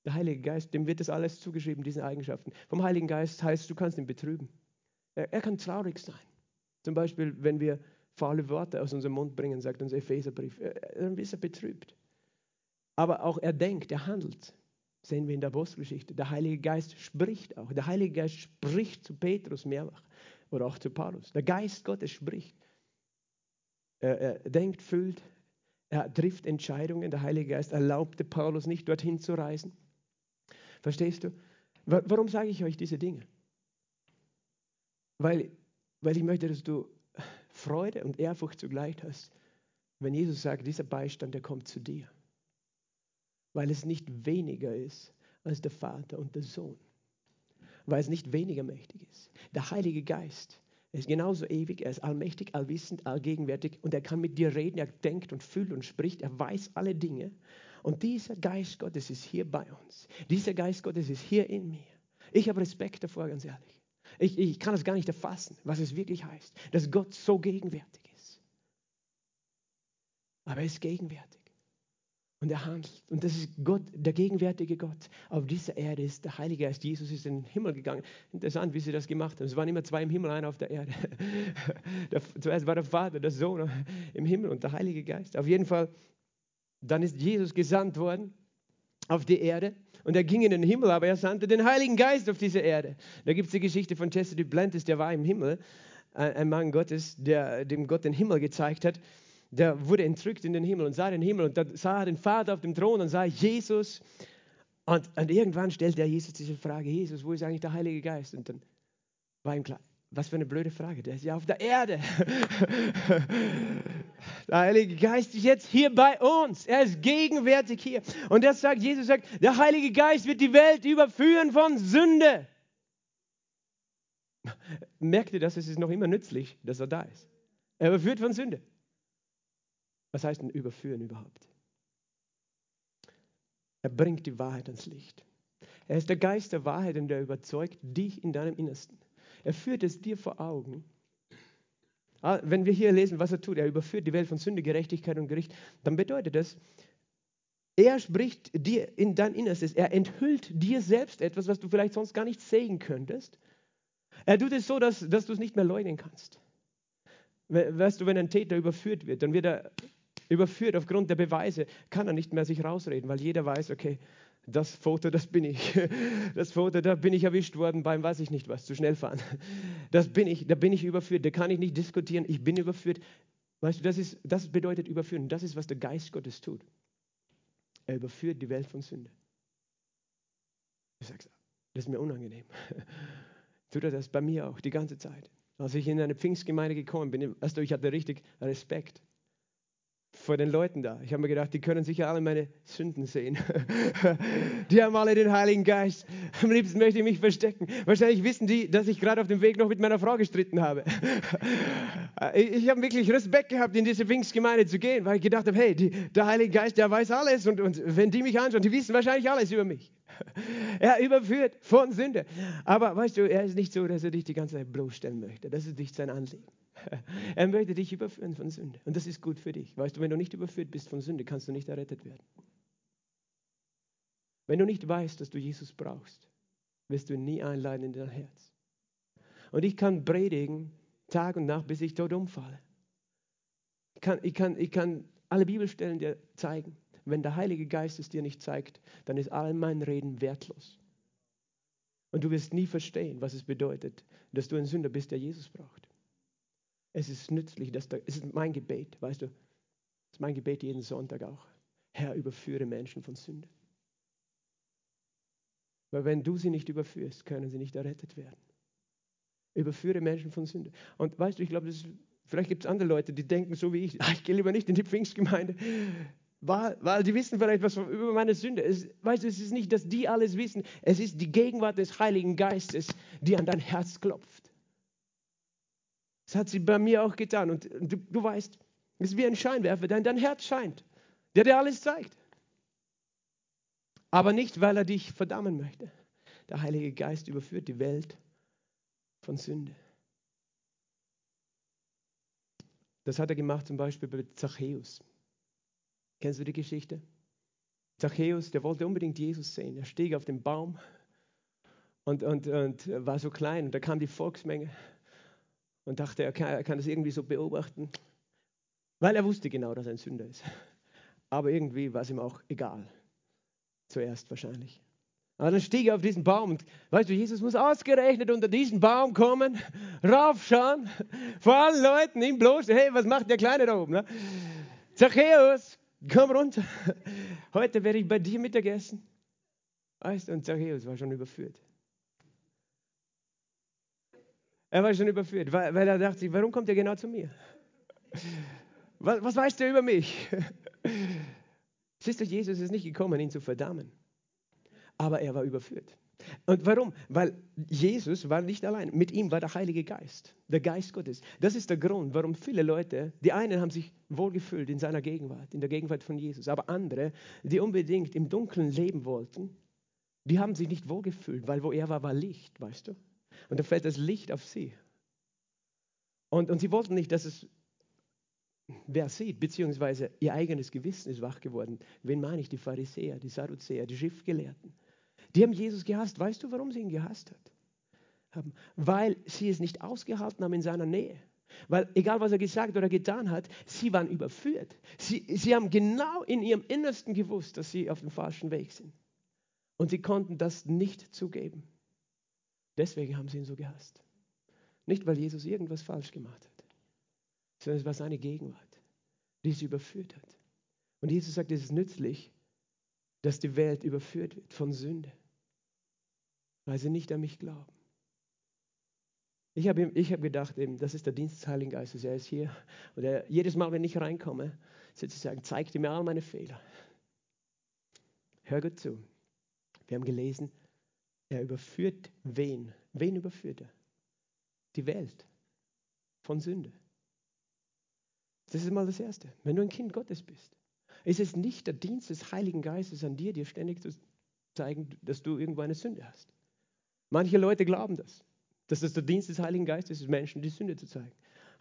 S1: Der Heilige Geist, dem wird das alles zugeschrieben, diese Eigenschaften. Vom Heiligen Geist heißt, du kannst ihn betrüben. Er, er kann traurig sein. Zum Beispiel, wenn wir faule Worte aus unserem Mund bringen, sagt unser Epheserbrief, dann ist er betrübt. Aber auch er denkt, er handelt. Sehen wir in der Apostelgeschichte. Der Heilige Geist spricht auch. Der Heilige Geist spricht zu Petrus mehrfach oder auch zu Paulus. Der Geist Gottes spricht. Er, er denkt, fühlt, er trifft Entscheidungen. Der Heilige Geist erlaubte Paulus nicht, dorthin zu reisen. Verstehst du? Warum sage ich euch diese Dinge? Weil, weil ich möchte, dass du Freude und Ehrfurcht zugleich hast, wenn Jesus sagt, dieser Beistand, der kommt zu dir. Weil es nicht weniger ist als der Vater und der Sohn. Weil es nicht weniger mächtig ist. Der Heilige Geist ist genauso ewig, er ist allmächtig, allwissend, allgegenwärtig und er kann mit dir reden, er denkt und fühlt und spricht, er weiß alle Dinge und dieser Geist Gottes ist hier bei uns. Dieser Geist Gottes ist hier in mir. Ich habe Respekt davor, ganz ehrlich. Ich, ich kann es gar nicht erfassen, was es wirklich heißt, dass Gott so gegenwärtig ist. Aber er ist gegenwärtig. Und er handelt. Und das ist Gott, der gegenwärtige Gott. Auf dieser Erde ist der Heilige Geist. Jesus ist in den Himmel gegangen. Interessant, wie sie das gemacht haben. Es waren immer zwei im Himmel, einer auf der Erde. Der, zuerst war der Vater, der Sohn im Himmel und der Heilige Geist. Auf jeden Fall dann ist Jesus gesandt worden auf die Erde und er ging in den Himmel, aber er sandte den Heiligen Geist auf diese Erde. Da gibt es die Geschichte von Jesse Duplantis, der war im Himmel, ein Mann Gottes, der dem Gott den Himmel gezeigt hat. Der wurde entrückt in den Himmel und sah den Himmel und dann sah er den Vater auf dem Thron und sah Jesus. Und, und irgendwann stellte er Jesus diese Frage: Jesus, wo ist eigentlich der Heilige Geist? Und dann war ihm klar, was für eine blöde Frage. Der ist ja auf der Erde. Der Heilige Geist ist jetzt hier bei uns. Er ist gegenwärtig hier. Und das sagt, Jesus sagt, der Heilige Geist wird die Welt überführen von Sünde. Merkt ihr das? Es ist noch immer nützlich, dass er da ist. Er überführt von Sünde. Was heißt denn überführen überhaupt? Er bringt die Wahrheit ans Licht. Er ist der Geist der Wahrheit und der überzeugt dich in deinem Innersten. Er führt es dir vor Augen. Ah, wenn wir hier lesen, was er tut, er überführt die Welt von Sünde, Gerechtigkeit und Gericht, dann bedeutet das, er spricht dir in dein Innerstes, er enthüllt dir selbst etwas, was du vielleicht sonst gar nicht sehen könntest. Er tut es so, dass, dass du es nicht mehr leugnen kannst. Weißt du, wenn ein Täter überführt wird, dann wird er überführt aufgrund der Beweise, kann er nicht mehr sich rausreden, weil jeder weiß, okay, das Foto, das bin ich. Das Foto, da bin ich erwischt worden beim, weiß ich nicht was, zu schnell fahren. Das bin ich, da bin ich überführt, da kann ich nicht diskutieren, ich bin überführt. Weißt du, das, ist, das bedeutet überführen. Das ist, was der Geist Gottes tut. Er überführt die Welt von Sünde. Du sagst, Das ist mir unangenehm. Tut er das bei mir auch die ganze Zeit. Als ich in eine Pfingstgemeinde gekommen bin, also ich hatte richtig Respekt vor den Leuten da. Ich habe mir gedacht, die können sicher alle meine Sünden sehen. die haben alle den Heiligen Geist. Am liebsten möchte ich mich verstecken. Wahrscheinlich wissen die, dass ich gerade auf dem Weg noch mit meiner Frau gestritten habe. ich habe wirklich Respekt gehabt, in diese Pfingstgemeinde zu gehen, weil ich gedacht habe, hey, die, der Heilige Geist, der weiß alles. Und, und wenn die mich anschauen, die wissen wahrscheinlich alles über mich. er überführt von Sünde. Aber weißt du, er ist nicht so, dass er dich die ganze Zeit bloßstellen möchte. Das ist nicht sein Anliegen. Er möchte dich überführen von Sünde. Und das ist gut für dich. Weißt du, wenn du nicht überführt bist von Sünde, kannst du nicht errettet werden. Wenn du nicht weißt, dass du Jesus brauchst, wirst du ihn nie einladen in dein Herz. Und ich kann predigen Tag und Nacht, bis ich tot umfalle. Ich kann, ich kann, ich kann alle Bibelstellen dir zeigen. Wenn der Heilige Geist es dir nicht zeigt, dann ist all mein Reden wertlos. Und du wirst nie verstehen, was es bedeutet, dass du ein Sünder bist, der Jesus braucht. Es ist nützlich, dass da, es ist mein Gebet, weißt du, es ist mein Gebet jeden Sonntag auch. Herr, überführe Menschen von Sünde. Weil wenn du sie nicht überführst, können sie nicht errettet werden. Überführe Menschen von Sünde. Und weißt du, ich glaube, vielleicht gibt es andere Leute, die denken so wie ich, ich gehe lieber nicht in die Pfingstgemeinde, weil, weil die wissen vielleicht was über meine Sünde. Es, weißt du, es ist nicht, dass die alles wissen, es ist die Gegenwart des Heiligen Geistes, die an dein Herz klopft. Das hat sie bei mir auch getan. Und du, du weißt, es ist wie ein Scheinwerfer, dein, dein Herz scheint, der dir alles zeigt. Aber nicht, weil er dich verdammen möchte. Der Heilige Geist überführt die Welt von Sünde. Das hat er gemacht zum Beispiel bei Zachäus. Kennst du die Geschichte? Zachäus, der wollte unbedingt Jesus sehen. Er stieg auf den Baum und, und, und war so klein. Und da kam die Volksmenge und dachte, er kann, er kann das irgendwie so beobachten, weil er wusste genau, dass er ein Sünder ist. Aber irgendwie war es ihm auch egal. Zuerst wahrscheinlich. Aber dann stieg er auf diesen Baum und weißt du, Jesus muss ausgerechnet unter diesen Baum kommen, raufschauen, vor allen Leuten ihm bloß, hey, was macht der Kleine da oben? Ne? Zachäus, komm runter. Heute werde ich bei dir Mittagessen. Weißt und Zachäus war schon überführt. Er war schon überführt, weil, weil er dachte, warum kommt er genau zu mir? Was, was weißt du über mich? Siehst du, Jesus ist nicht gekommen, ihn zu verdammen. Aber er war überführt. Und warum? Weil Jesus war nicht allein. Mit ihm war der Heilige Geist, der Geist Gottes. Das ist der Grund, warum viele Leute, die einen haben sich wohlgefühlt in seiner Gegenwart, in der Gegenwart von Jesus, aber andere, die unbedingt im Dunkeln leben wollten, die haben sich nicht wohlgefühlt, weil wo er war, war Licht, weißt du? Und da fällt das Licht auf sie. Und, und sie wollten nicht, dass es wer sieht, beziehungsweise ihr eigenes Gewissen ist wach geworden. Wen meine ich? Die Pharisäer, die Sadduzäer, die Schriftgelehrten. Die haben Jesus gehasst. Weißt du, warum sie ihn gehasst haben? Weil sie es nicht ausgehalten haben in seiner Nähe. Weil egal, was er gesagt oder getan hat, sie waren überführt. Sie, sie haben genau in ihrem Innersten gewusst, dass sie auf dem falschen Weg sind. Und sie konnten das nicht zugeben. Deswegen haben sie ihn so gehasst. Nicht, weil Jesus irgendwas falsch gemacht hat, sondern es war seine Gegenwart, die sie überführt hat. Und Jesus sagt, es ist nützlich, dass die Welt überführt wird von Sünde, weil sie nicht an mich glauben. Ich habe ich hab gedacht, eben, das ist der Dienst des Heiligen Geistes. Er ist hier. Und er, jedes Mal, wenn ich reinkomme, sozusagen, zeigt er mir all meine Fehler. Hör gut zu. Wir haben gelesen, er überführt wen? Wen überführt er? Die Welt von Sünde. Das ist mal das Erste. Wenn du ein Kind Gottes bist, ist es nicht der Dienst des Heiligen Geistes an dir, dir ständig zu zeigen, dass du irgendwo eine Sünde hast. Manche Leute glauben das, dass es der Dienst des Heiligen Geistes ist, Menschen die Sünde zu zeigen.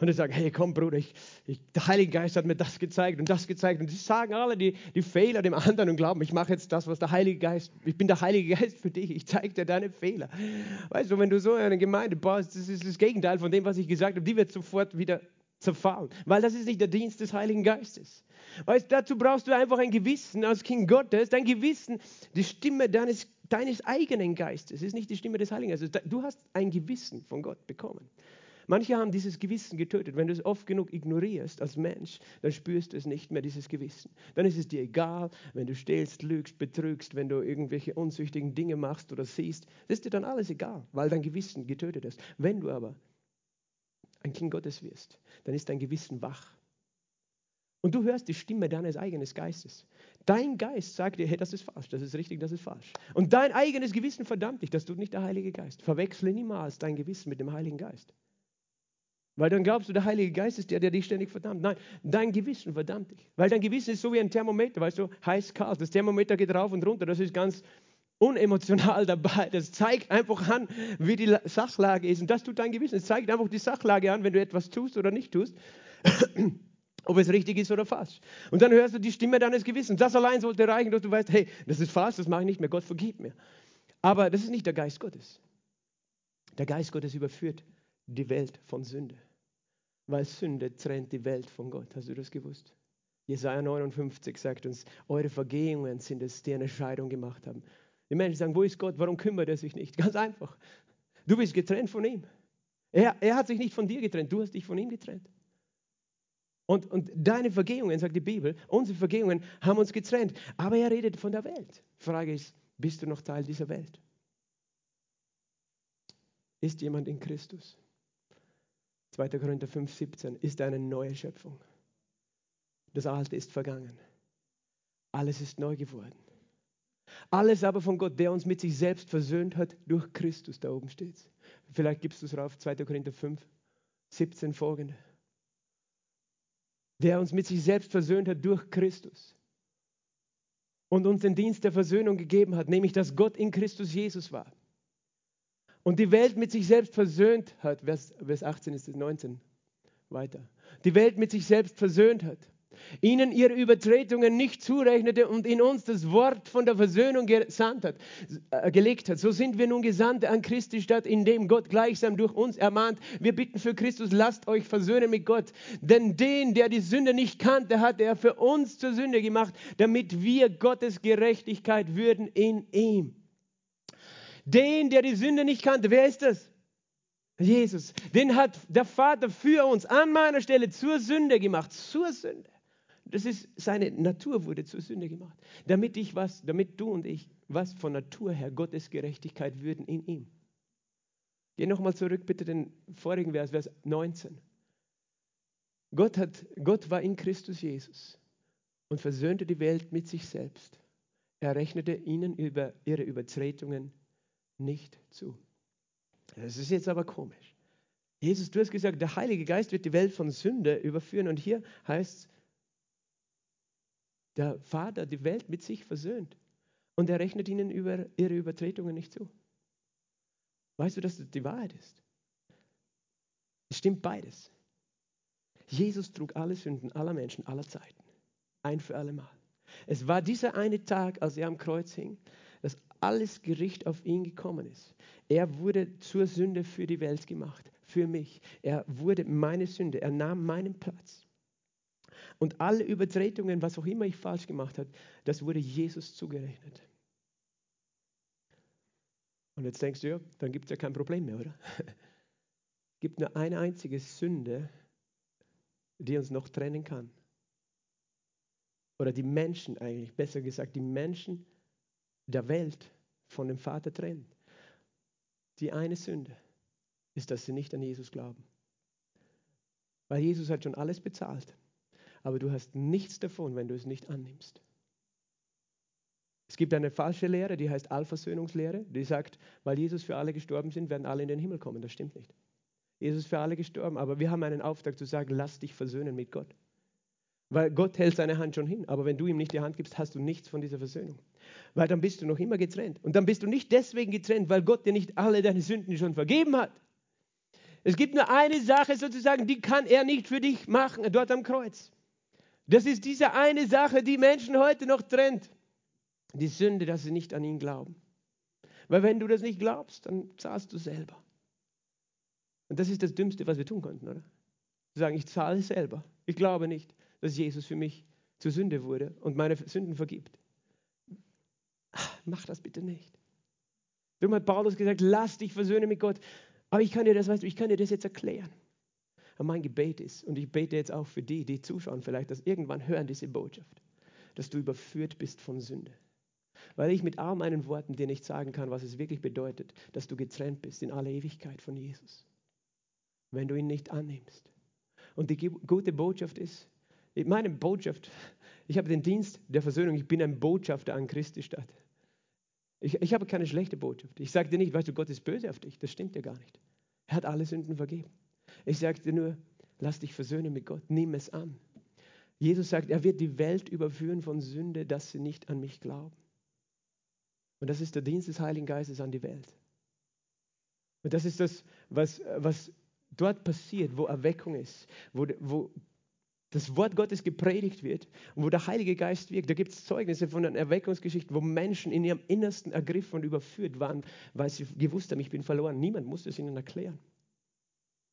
S1: Und die sagen, hey, komm, Bruder, ich, ich, der Heilige Geist hat mir das gezeigt und das gezeigt. Und sie sagen alle die, die Fehler dem anderen und glauben, ich mache jetzt das, was der Heilige Geist, ich bin der Heilige Geist für dich, ich zeige dir deine Fehler. Weißt du, wenn du so eine Gemeinde baust, das ist das Gegenteil von dem, was ich gesagt habe, die wird sofort wieder zerfallen, weil das ist nicht der Dienst des Heiligen Geistes. Weißt, dazu brauchst du einfach ein Gewissen als Kind Gottes, dein Gewissen, die Stimme deines, deines eigenen Geistes, ist nicht die Stimme des Heiligen Geistes. Du hast ein Gewissen von Gott bekommen. Manche haben dieses Gewissen getötet. Wenn du es oft genug ignorierst als Mensch, dann spürst du es nicht mehr, dieses Gewissen. Dann ist es dir egal, wenn du stehlst, lügst, betrügst, wenn du irgendwelche unzüchtigen Dinge machst oder siehst. Das ist dir dann alles egal, weil dein Gewissen getötet ist. Wenn du aber ein Kind Gottes wirst, dann ist dein Gewissen wach. Und du hörst die Stimme deines eigenen Geistes. Dein Geist sagt dir, hey, das ist falsch, das ist richtig, das ist falsch. Und dein eigenes Gewissen verdammt dich, das tut nicht der Heilige Geist. Verwechsle niemals dein Gewissen mit dem Heiligen Geist. Weil dann glaubst du, der Heilige Geist ist der, der dich ständig verdammt. Nein, dein Gewissen verdammt dich. Weil dein Gewissen ist so wie ein Thermometer, weißt du, heiß, kalt. Das Thermometer geht rauf und runter, das ist ganz unemotional dabei. Das zeigt einfach an, wie die Sachlage ist. Und das tut dein Gewissen. Es zeigt einfach die Sachlage an, wenn du etwas tust oder nicht tust ob es richtig ist oder falsch. Und dann hörst du die Stimme deines Gewissens. Das allein sollte reichen, dass du weißt, hey, das ist falsch, das mache ich nicht mehr, Gott vergibt mir. Aber das ist nicht der Geist Gottes. Der Geist Gottes überführt die Welt von Sünde. Weil Sünde trennt die Welt von Gott. Hast du das gewusst? Jesaja 59 sagt uns, eure Vergehungen sind es, die eine Scheidung gemacht haben. Die Menschen sagen, wo ist Gott? Warum kümmert er sich nicht? Ganz einfach. Du bist getrennt von ihm. Er, er hat sich nicht von dir getrennt, du hast dich von ihm getrennt. Und, und deine Vergehungen, sagt die Bibel, unsere Vergehungen haben uns getrennt. Aber er redet von der Welt. Frage ist, bist du noch Teil dieser Welt? Ist jemand in Christus? 2. Korinther 5, 17 ist eine neue Schöpfung. Das Alte ist vergangen. Alles ist neu geworden. Alles aber von Gott, der uns mit sich selbst versöhnt hat durch Christus. Da oben steht es. Vielleicht gibst du es rauf, 2. Korinther 5, 17 folgende der uns mit sich selbst versöhnt hat durch Christus und uns den Dienst der Versöhnung gegeben hat, nämlich dass Gott in Christus Jesus war und die Welt mit sich selbst versöhnt hat. Vers, Vers 18 ist es 19 weiter. Die Welt mit sich selbst versöhnt hat ihnen ihre Übertretungen nicht zurechnete und in uns das Wort von der Versöhnung gesandt hat, äh, gelegt hat. So sind wir nun Gesandte an Christi Stadt, indem Gott gleichsam durch uns ermahnt. Wir bitten für Christus, lasst euch versöhnen mit Gott. Denn den, der die Sünde nicht kannte, hat er für uns zur Sünde gemacht, damit wir Gottes Gerechtigkeit würden in ihm. Den, der die Sünde nicht kannte, wer ist das? Jesus. Den hat der Vater für uns an meiner Stelle zur Sünde gemacht. Zur Sünde. Das ist seine Natur wurde zur Sünde gemacht, damit ich was, damit du und ich was von Natur her Gottes Gerechtigkeit würden in ihm. Geh nochmal zurück, bitte den vorigen Vers, Vers 19. Gott, hat, Gott war in Christus Jesus und versöhnte die Welt mit sich selbst. Er rechnete ihnen über ihre Übertretungen nicht zu. Das ist jetzt aber komisch. Jesus, du hast gesagt, der Heilige Geist wird die Welt von Sünde überführen und hier heißt es, der Vater die Welt mit sich versöhnt und er rechnet ihnen über ihre Übertretungen nicht zu. Weißt du, dass das die Wahrheit ist? Es stimmt beides. Jesus trug alle Sünden aller Menschen aller Zeiten. Ein für alle Mal. Es war dieser eine Tag, als er am Kreuz hing, dass alles Gericht auf ihn gekommen ist. Er wurde zur Sünde für die Welt gemacht, für mich. Er wurde meine Sünde. Er nahm meinen Platz. Und alle Übertretungen, was auch immer ich falsch gemacht habe, das wurde Jesus zugerechnet. Und jetzt denkst du, ja, dann gibt es ja kein Problem mehr, oder? Es gibt nur eine einzige Sünde, die uns noch trennen kann. Oder die Menschen eigentlich, besser gesagt, die Menschen der Welt von dem Vater trennen. Die eine Sünde ist, dass sie nicht an Jesus glauben. Weil Jesus hat schon alles bezahlt aber du hast nichts davon, wenn du es nicht annimmst. Es gibt eine falsche Lehre, die heißt Allversöhnungslehre, die sagt, weil Jesus für alle gestorben sind, werden alle in den Himmel kommen. Das stimmt nicht. Jesus ist für alle gestorben, aber wir haben einen Auftrag zu sagen, lass dich versöhnen mit Gott. Weil Gott hält seine Hand schon hin, aber wenn du ihm nicht die Hand gibst, hast du nichts von dieser Versöhnung. Weil dann bist du noch immer getrennt. Und dann bist du nicht deswegen getrennt, weil Gott dir nicht alle deine Sünden schon vergeben hat. Es gibt nur eine Sache sozusagen, die kann er nicht für dich machen, dort am Kreuz. Das ist diese eine Sache, die Menschen heute noch trennt. Die Sünde, dass sie nicht an ihn glauben. Weil wenn du das nicht glaubst, dann zahlst du selber. Und das ist das Dümmste, was wir tun könnten, oder? Zu sagen, ich zahle selber. Ich glaube nicht, dass Jesus für mich zur Sünde wurde und meine Sünden vergibt. Ach, mach das bitte nicht. Darum hat Paulus gesagt, lass dich versöhnen mit Gott. Aber ich kann dir das, weißt du, ich kann dir das jetzt erklären. Und mein Gebet ist, und ich bete jetzt auch für die, die zuschauen vielleicht, dass irgendwann hören diese Botschaft, dass du überführt bist von Sünde. Weil ich mit all meinen Worten dir nicht sagen kann, was es wirklich bedeutet, dass du getrennt bist in aller Ewigkeit von Jesus. Wenn du ihn nicht annimmst. Und die gute Botschaft ist, meine Botschaft, ich habe den Dienst der Versöhnung, ich bin ein Botschafter an Christi Stadt. Ich, ich habe keine schlechte Botschaft. Ich sage dir nicht, weißt du, Gott ist böse auf dich. Das stimmt ja gar nicht. Er hat alle Sünden vergeben. Ich dir nur, lass dich versöhnen mit Gott. Nimm es an. Jesus sagt, er wird die Welt überführen von Sünde, dass sie nicht an mich glauben. Und das ist der Dienst des Heiligen Geistes an die Welt. Und das ist das, was, was dort passiert, wo Erweckung ist, wo, wo das Wort Gottes gepredigt wird und wo der Heilige Geist wirkt. Da gibt es Zeugnisse von einer Erweckungsgeschichte, wo Menschen in ihrem Innersten ergriffen und überführt waren, weil sie gewusst haben, ich bin verloren. Niemand musste es ihnen erklären.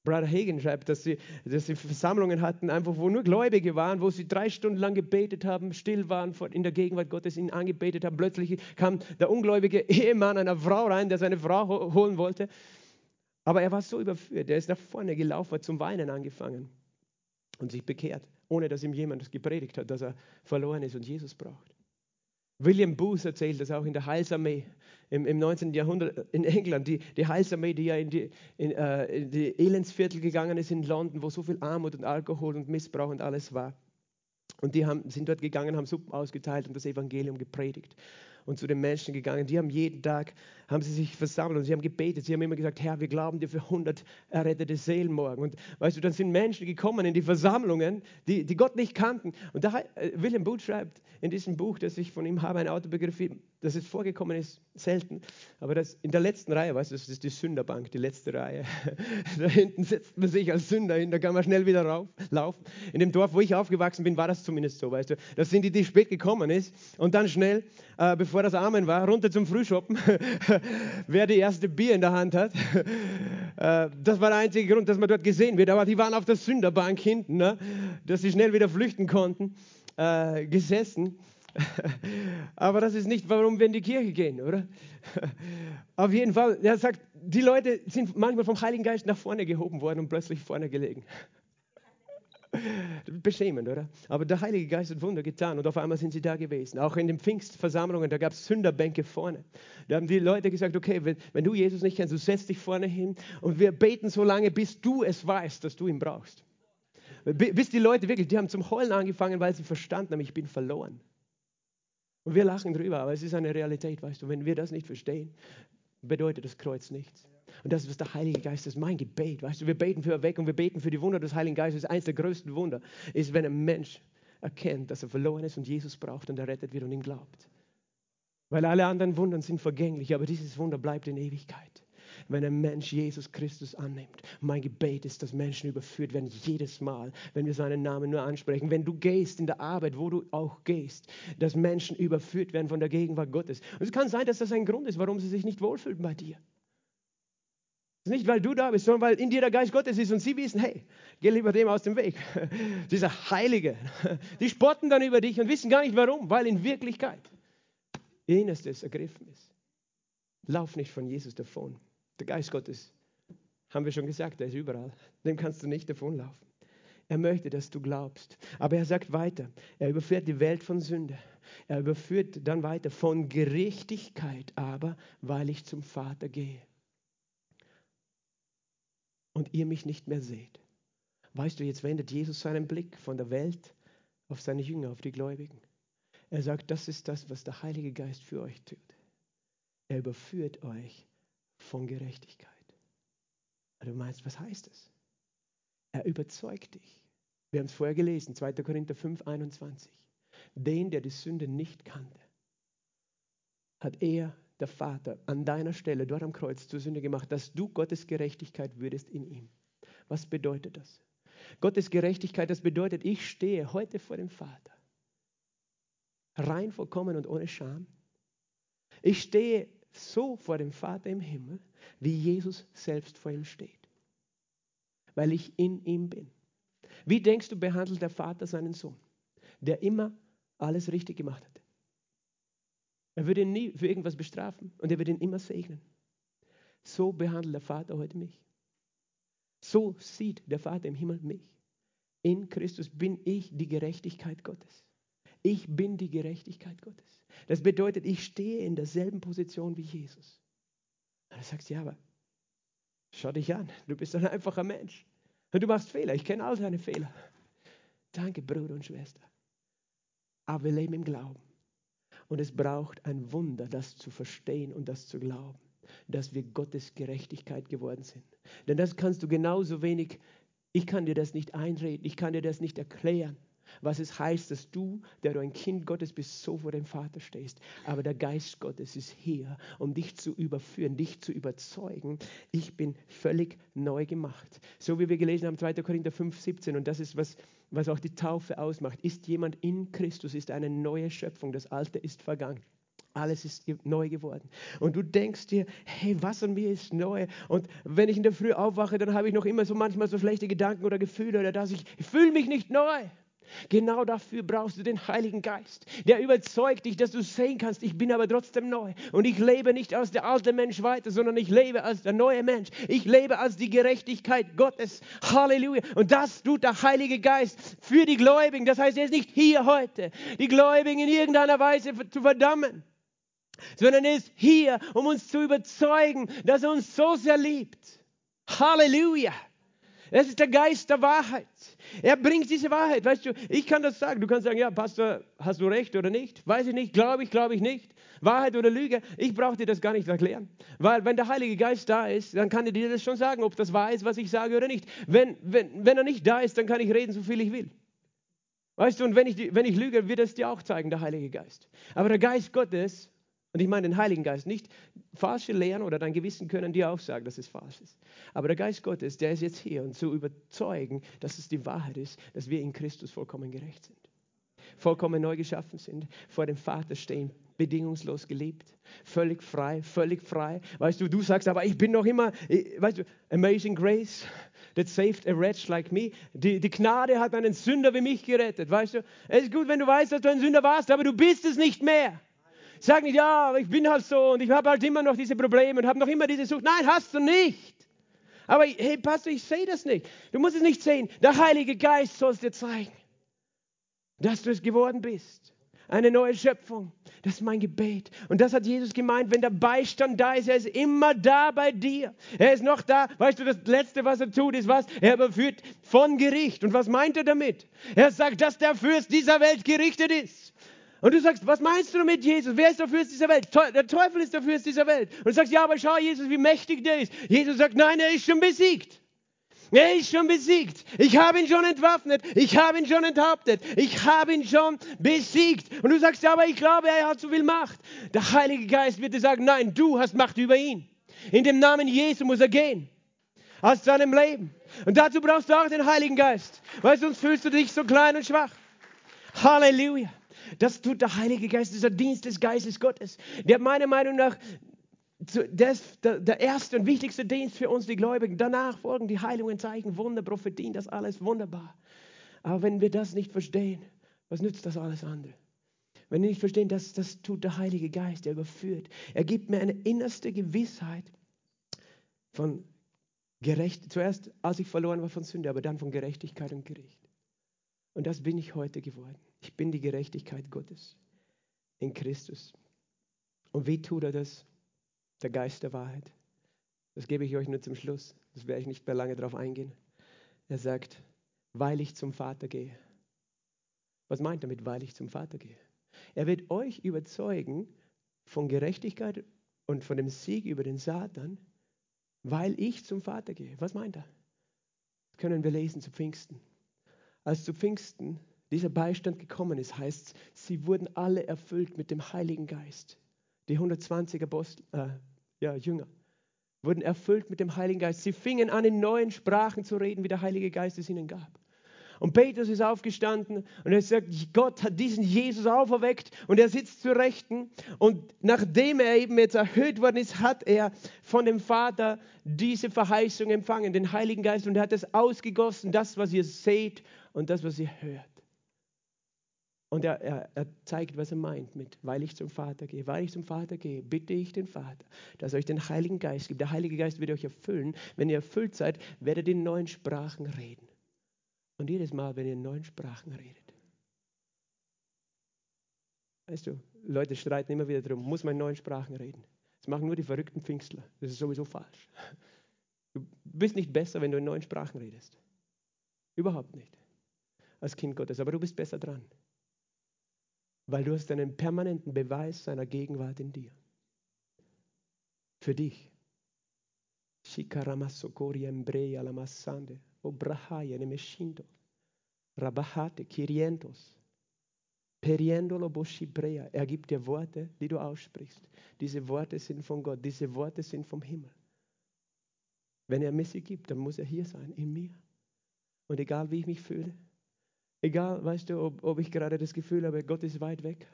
S1: Brother Hagen schreibt, dass sie, dass sie Versammlungen hatten, einfach wo nur Gläubige waren, wo sie drei Stunden lang gebetet haben, still waren, in der Gegenwart Gottes ihn angebetet haben. Plötzlich kam der ungläubige Ehemann einer Frau rein, der seine Frau holen wollte. Aber er war so überführt, er ist nach vorne gelaufen, hat zum Weinen angefangen und sich bekehrt, ohne dass ihm jemand gepredigt hat, dass er verloren ist und Jesus braucht. William Booth erzählt das auch in der Heilsarmee im, im 19. Jahrhundert in England. Die, die Heilsarmee, die ja in die, in, äh, in die Elendsviertel gegangen ist in London, wo so viel Armut und Alkohol und Missbrauch und alles war. Und die haben, sind dort gegangen, haben Suppen ausgeteilt und das Evangelium gepredigt und zu den Menschen gegangen. Die haben jeden Tag, haben sie sich versammelt und sie haben gebetet. Sie haben immer gesagt, Herr, wir glauben dir für 100 errettete Seelen morgen. Und weißt du, dann sind Menschen gekommen in die Versammlungen, die, die Gott nicht kannten. Und da, äh, William Booth schreibt in diesem Buch, das ich von ihm habe, ein Autobiografie, dass es vorgekommen ist, selten. Aber das in der letzten Reihe, weißt du, das ist die Sünderbank, die letzte Reihe. da hinten setzt man sich als Sünder hin, da kann man schnell wieder rauf, laufen. In dem Dorf, wo ich aufgewachsen bin, war das zumindest so, weißt du. Das sind die, die spät gekommen ist und dann schnell, äh, bevor das Amen war, runter zum Frühschoppen, wer die erste Bier in der Hand hat. äh, das war der einzige Grund, dass man dort gesehen wird. Aber die waren auf der Sünderbank hinten, ne? dass sie schnell wieder flüchten konnten, äh, gesessen. Aber das ist nicht, warum wir in die Kirche gehen, oder? Auf jeden Fall, er sagt, die Leute sind manchmal vom Heiligen Geist nach vorne gehoben worden und plötzlich vorne gelegen. Beschämend, oder? Aber der Heilige Geist hat Wunder getan und auf einmal sind sie da gewesen. Auch in den Pfingstversammlungen, da gab es Sünderbänke vorne. Da haben die Leute gesagt, okay, wenn, wenn, du Jesus nicht kennst, du setzt dich vorne hin und wir beten so lange, bis du es weißt, dass du ihn brauchst. Bis die Leute wirklich, die haben zum Heulen angefangen, weil sie verstanden haben, ich bin verloren. Und wir lachen drüber, aber es ist eine Realität, weißt du. Wenn wir das nicht verstehen, bedeutet das Kreuz nichts. Und das ist, was der Heilige Geist ist, mein Gebet. Weißt du, wir beten für Erweckung, wir beten für die Wunder des Heiligen Geistes. Eines der größten Wunder ist, wenn ein Mensch erkennt, dass er verloren ist und Jesus braucht und er rettet wird und ihm glaubt. Weil alle anderen Wunder sind vergänglich, aber dieses Wunder bleibt in Ewigkeit wenn ein Mensch Jesus Christus annimmt. Mein Gebet ist, dass Menschen überführt werden, jedes Mal, wenn wir seinen Namen nur ansprechen. Wenn du gehst in der Arbeit, wo du auch gehst, dass Menschen überführt werden von der Gegenwart Gottes. Und es kann sein, dass das ein Grund ist, warum sie sich nicht wohlfühlen bei dir. Nicht, weil du da bist, sondern weil in dir der Geist Gottes ist und sie wissen, hey, geh lieber dem aus dem Weg. Dieser Heilige. Die spotten dann über dich und wissen gar nicht warum, weil in Wirklichkeit ihr Innerstes ergriffen ist. Lauf nicht von Jesus davon. Der Geist Gottes, haben wir schon gesagt, der ist überall. Dem kannst du nicht davonlaufen. Er möchte, dass du glaubst. Aber er sagt weiter, er überführt die Welt von Sünde. Er überführt dann weiter von Gerechtigkeit, aber weil ich zum Vater gehe. Und ihr mich nicht mehr seht. Weißt du, jetzt wendet Jesus seinen Blick von der Welt auf seine Jünger, auf die Gläubigen. Er sagt, das ist das, was der Heilige Geist für euch tut. Er überführt euch von Gerechtigkeit. Du meinst, was heißt es? Er überzeugt dich. Wir haben es vorher gelesen, 2. Korinther 5, 21. Den, der die Sünde nicht kannte, hat er, der Vater, an deiner Stelle dort am Kreuz zur Sünde gemacht, dass du Gottes Gerechtigkeit würdest in ihm. Was bedeutet das? Gottes Gerechtigkeit, das bedeutet, ich stehe heute vor dem Vater. Rein, vollkommen und ohne Scham. Ich stehe so vor dem Vater im Himmel, wie Jesus selbst vor ihm steht. Weil ich in ihm bin. Wie denkst du, behandelt der Vater seinen Sohn, der immer alles richtig gemacht hat? Er würde ihn nie für irgendwas bestrafen und er würde ihn immer segnen. So behandelt der Vater heute mich. So sieht der Vater im Himmel mich. In Christus bin ich die Gerechtigkeit Gottes. Ich bin die Gerechtigkeit Gottes. Das bedeutet, ich stehe in derselben Position wie Jesus. Und du sagst, ja, aber schau dich an, du bist ein einfacher Mensch. Und du machst Fehler, ich kenne all deine Fehler. Danke, Bruder und Schwester. Aber wir leben im Glauben. Und es braucht ein Wunder, das zu verstehen und das zu glauben, dass wir Gottes Gerechtigkeit geworden sind. Denn das kannst du genauso wenig, ich kann dir das nicht einreden, ich kann dir das nicht erklären was es heißt, dass du, der du ein Kind Gottes bist, so vor dem Vater stehst. Aber der Geist Gottes ist hier, um dich zu überführen, dich zu überzeugen. Ich bin völlig neu gemacht. So wie wir gelesen haben, 2. Korinther 5, 17, und das ist, was, was auch die Taufe ausmacht. Ist jemand in Christus, ist eine neue Schöpfung. Das Alte ist vergangen. Alles ist neu geworden. Und du denkst dir, hey, was an mir ist neu? Und wenn ich in der Früh aufwache, dann habe ich noch immer so manchmal so schlechte Gedanken oder Gefühle oder dass ich, ich fühle mich nicht neu. Genau dafür brauchst du den Heiligen Geist, der überzeugt dich, dass du sehen kannst, ich bin aber trotzdem neu. Und ich lebe nicht als der alte Mensch weiter, sondern ich lebe als der neue Mensch. Ich lebe als die Gerechtigkeit Gottes. Halleluja. Und das tut der Heilige Geist für die Gläubigen. Das heißt, er ist nicht hier heute, die Gläubigen in irgendeiner Weise zu verdammen, sondern er ist hier, um uns zu überzeugen, dass er uns so sehr liebt. Halleluja. Das ist der Geist der Wahrheit. Er bringt diese Wahrheit. Weißt du, ich kann das sagen. Du kannst sagen, ja, Pastor, hast du recht oder nicht? Weiß ich nicht, glaube ich, glaube ich nicht. Wahrheit oder Lüge? Ich brauche dir das gar nicht erklären. Weil wenn der Heilige Geist da ist, dann kann er dir das schon sagen, ob das wahr ist, was ich sage oder nicht. Wenn, wenn, wenn er nicht da ist, dann kann ich reden, so viel ich will. Weißt du, und wenn ich, wenn ich lüge, wird es dir auch zeigen, der Heilige Geist. Aber der Geist Gottes und ich meine den Heiligen Geist, nicht falsche Lehren oder dein Gewissen können dir auch sagen, dass es falsch ist. Aber der Geist Gottes, der ist jetzt hier und zu überzeugen, dass es die Wahrheit ist, dass wir in Christus vollkommen gerecht sind. Vollkommen neu geschaffen sind, vor dem Vater stehen, bedingungslos geliebt, völlig frei, völlig frei. Weißt du, du sagst, aber ich bin noch immer, weißt du, Amazing Grace, that saved a wretch like me. Die, die Gnade hat einen Sünder wie mich gerettet, weißt du. Es ist gut, wenn du weißt, dass du ein Sünder warst, aber du bist es nicht mehr. Sag nicht, ja, ich bin halt so und ich habe halt immer noch diese Probleme und habe noch immer diese Sucht. Nein, hast du nicht. Aber hey, Pastor, ich sehe das nicht. Du musst es nicht sehen. Der Heilige Geist soll es dir zeigen, dass du es geworden bist. Eine neue Schöpfung. Das ist mein Gebet. Und das hat Jesus gemeint, wenn der Beistand da ist, er ist immer da bei dir. Er ist noch da. Weißt du, das Letzte, was er tut, ist was? Er überführt von Gericht. Und was meint er damit? Er sagt, dass der Fürst dieser Welt gerichtet ist. Und du sagst, was meinst du damit, Jesus? Wer ist der Fürst dieser Welt? Der Teufel ist der Fürst dieser Welt. Und du sagst, ja, aber schau, Jesus, wie mächtig der ist. Jesus sagt, nein, er ist schon besiegt. Er ist schon besiegt. Ich habe ihn schon entwaffnet. Ich habe ihn schon enthauptet. Ich habe ihn schon besiegt. Und du sagst, ja, aber ich glaube, er hat so viel Macht. Der Heilige Geist wird dir sagen, nein, du hast Macht über ihn. In dem Namen Jesu muss er gehen. Aus seinem Leben. Und dazu brauchst du auch den Heiligen Geist. Weil sonst fühlst du dich so klein und schwach. Halleluja. Das tut der Heilige Geist, dieser Dienst des Geistes Gottes, der meiner Meinung nach das, der, der erste und wichtigste Dienst für uns, die Gläubigen. Danach folgen die Heilungen, Zeichen, Wunder, Prophetien, das alles wunderbar. Aber wenn wir das nicht verstehen, was nützt das alles andere? Wenn wir nicht verstehen, das, das tut der Heilige Geist, der überführt. Er gibt mir eine innerste Gewissheit von Gerecht, zuerst als ich verloren war von Sünde, aber dann von Gerechtigkeit und Gericht. Und das bin ich heute geworden. Ich bin die Gerechtigkeit Gottes in Christus. Und wie tut er das? Der Geist der Wahrheit. Das gebe ich euch nur zum Schluss. Das werde ich nicht mehr lange darauf eingehen. Er sagt, weil ich zum Vater gehe. Was meint er mit, weil ich zum Vater gehe? Er wird euch überzeugen von Gerechtigkeit und von dem Sieg über den Satan, weil ich zum Vater gehe. Was meint er? Das können wir lesen zu Pfingsten. Als zu Pfingsten dieser Beistand gekommen ist, heißt sie wurden alle erfüllt mit dem Heiligen Geist. Die 120 Apostel, äh, ja, Jünger wurden erfüllt mit dem Heiligen Geist. Sie fingen an, in neuen Sprachen zu reden, wie der Heilige Geist es ihnen gab. Und Petrus ist aufgestanden und er sagt, Gott hat diesen Jesus auferweckt und er sitzt zur Rechten. Und nachdem er eben jetzt erhöht worden ist, hat er von dem Vater diese Verheißung empfangen, den Heiligen Geist. Und er hat es ausgegossen, das, was ihr seht und das, was ihr hört. Und er, er, er, zeigt, was er meint mit, weil ich zum Vater gehe. Weil ich zum Vater gehe, bitte ich den Vater, dass er euch den Heiligen Geist gibt. Der Heilige Geist wird euch erfüllen. Wenn ihr erfüllt seid, werdet ihr in neuen Sprachen reden. Und jedes Mal, wenn ihr in neuen Sprachen redet. Weißt du, Leute streiten immer wieder darum, muss man in neuen Sprachen reden. Das machen nur die verrückten Pfingstler. Das ist sowieso falsch. Du bist nicht besser, wenn du in neuen Sprachen redest. Überhaupt nicht. Als Kind Gottes. Aber du bist besser dran weil du hast einen permanenten Beweis seiner Gegenwart in dir. Für dich. Boshibrea. Er gibt dir Worte, die du aussprichst. Diese Worte sind von Gott, diese Worte sind vom Himmel. Wenn er mir sie gibt, dann muss er hier sein, in mir. Und egal wie ich mich fühle, Egal, weißt du, ob, ob ich gerade das Gefühl habe, Gott ist weit weg.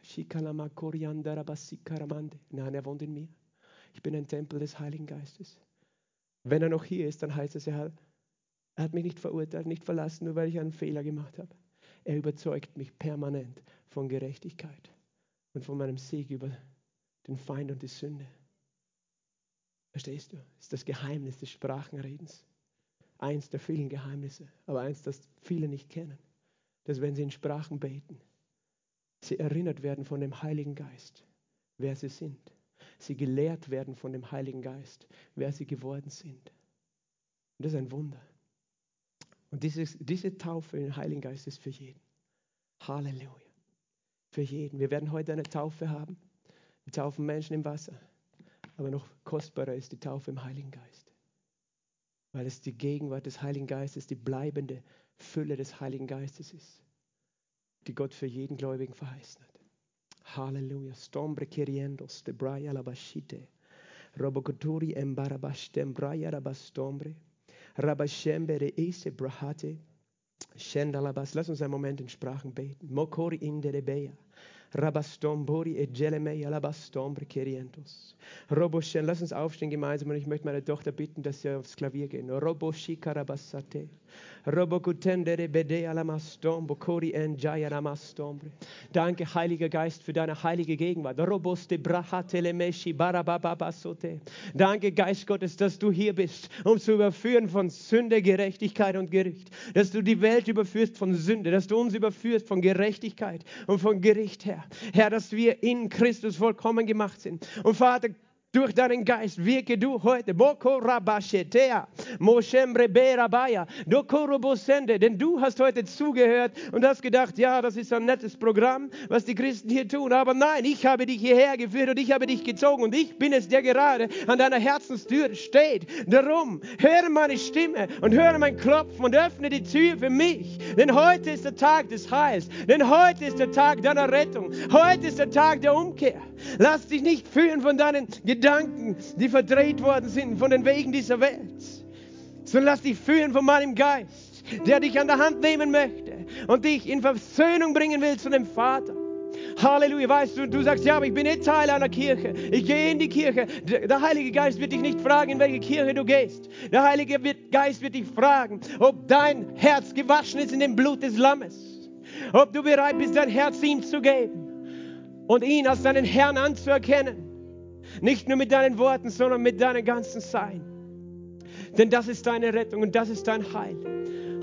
S1: Nein, er wohnt in mir. Ich bin ein Tempel des Heiligen Geistes. Wenn er noch hier ist, dann heißt es, er, er hat mich nicht verurteilt, nicht verlassen, nur weil ich einen Fehler gemacht habe. Er überzeugt mich permanent von Gerechtigkeit und von meinem Sieg über den Feind und die Sünde. Verstehst du? Das ist das Geheimnis des Sprachenredens. Eins der vielen Geheimnisse, aber eins, das viele nicht kennen dass wenn sie in Sprachen beten, sie erinnert werden von dem Heiligen Geist, wer sie sind. Sie gelehrt werden von dem Heiligen Geist, wer sie geworden sind. Und das ist ein Wunder. Und dieses, diese Taufe im Heiligen Geist ist für jeden. Halleluja. Für jeden. Wir werden heute eine Taufe haben. Wir taufen Menschen im Wasser. Aber noch kostbarer ist die Taufe im Heiligen Geist. Weil es die Gegenwart des Heiligen Geistes, die bleibende Fülle des Heiligen Geistes ist, die Gott für jeden Gläubigen verheißen hat. Halleluja. Stombre queriendos de braya labashite. Robocoturi embarabastem braya rabastombre. Rabashembere ese brahate. Shendalabas. Lass uns einen Moment in Sprachen beten. Mokori in de rebeya. Rabastombori e Gelemei alabastombre kerientos. Roboshen, lass uns aufstehen gemeinsam und ich möchte meine Tochter bitten, dass sie aufs Klavier gehen. Roboshika rabasate. Robokutendere bede alamastombo. Danke, Heiliger Geist, für deine heilige Gegenwart. Roboste brahatelemeschi barabababasote. Danke, Geist Gottes, dass du hier bist, um zu überführen von Sünde, Gerechtigkeit und Gericht. Dass du die Welt überführst von Sünde, dass du uns überführst von Gerechtigkeit und von Gericht, Herr. Herr, dass wir in Christus vollkommen gemacht sind. Und Vater, durch deinen Geist wirke du heute. Boko rabashetea, moshembre berabaya, dokorobosende. Denn du hast heute zugehört und hast gedacht, ja, das ist ein nettes Programm, was die Christen hier tun. Aber nein, ich habe dich hierher geführt und ich habe dich gezogen und ich bin es, der gerade an deiner Herzenstür steht. Darum höre meine Stimme und höre mein Klopfen und öffne die Tür für mich. Denn heute ist der Tag des Heils. Denn heute ist der Tag deiner Rettung. Heute ist der Tag der Umkehr. Lass dich nicht führen von deinen Gedanken Gedanken, die verdreht worden sind von den Wegen dieser Welt, sondern lass dich führen von meinem Geist, der dich an der Hand nehmen möchte und dich in Versöhnung bringen will zu dem Vater. Halleluja, weißt du, du sagst, ja, aber ich bin nicht Teil einer Kirche. Ich gehe in die Kirche. Der Heilige Geist wird dich nicht fragen, in welche Kirche du gehst. Der Heilige Geist wird dich fragen, ob dein Herz gewaschen ist in dem Blut des Lammes. Ob du bereit bist, dein Herz ihm zu geben und ihn als deinen Herrn anzuerkennen. Nicht nur mit deinen Worten, sondern mit deinem ganzen Sein. Denn das ist deine Rettung und das ist dein Heil.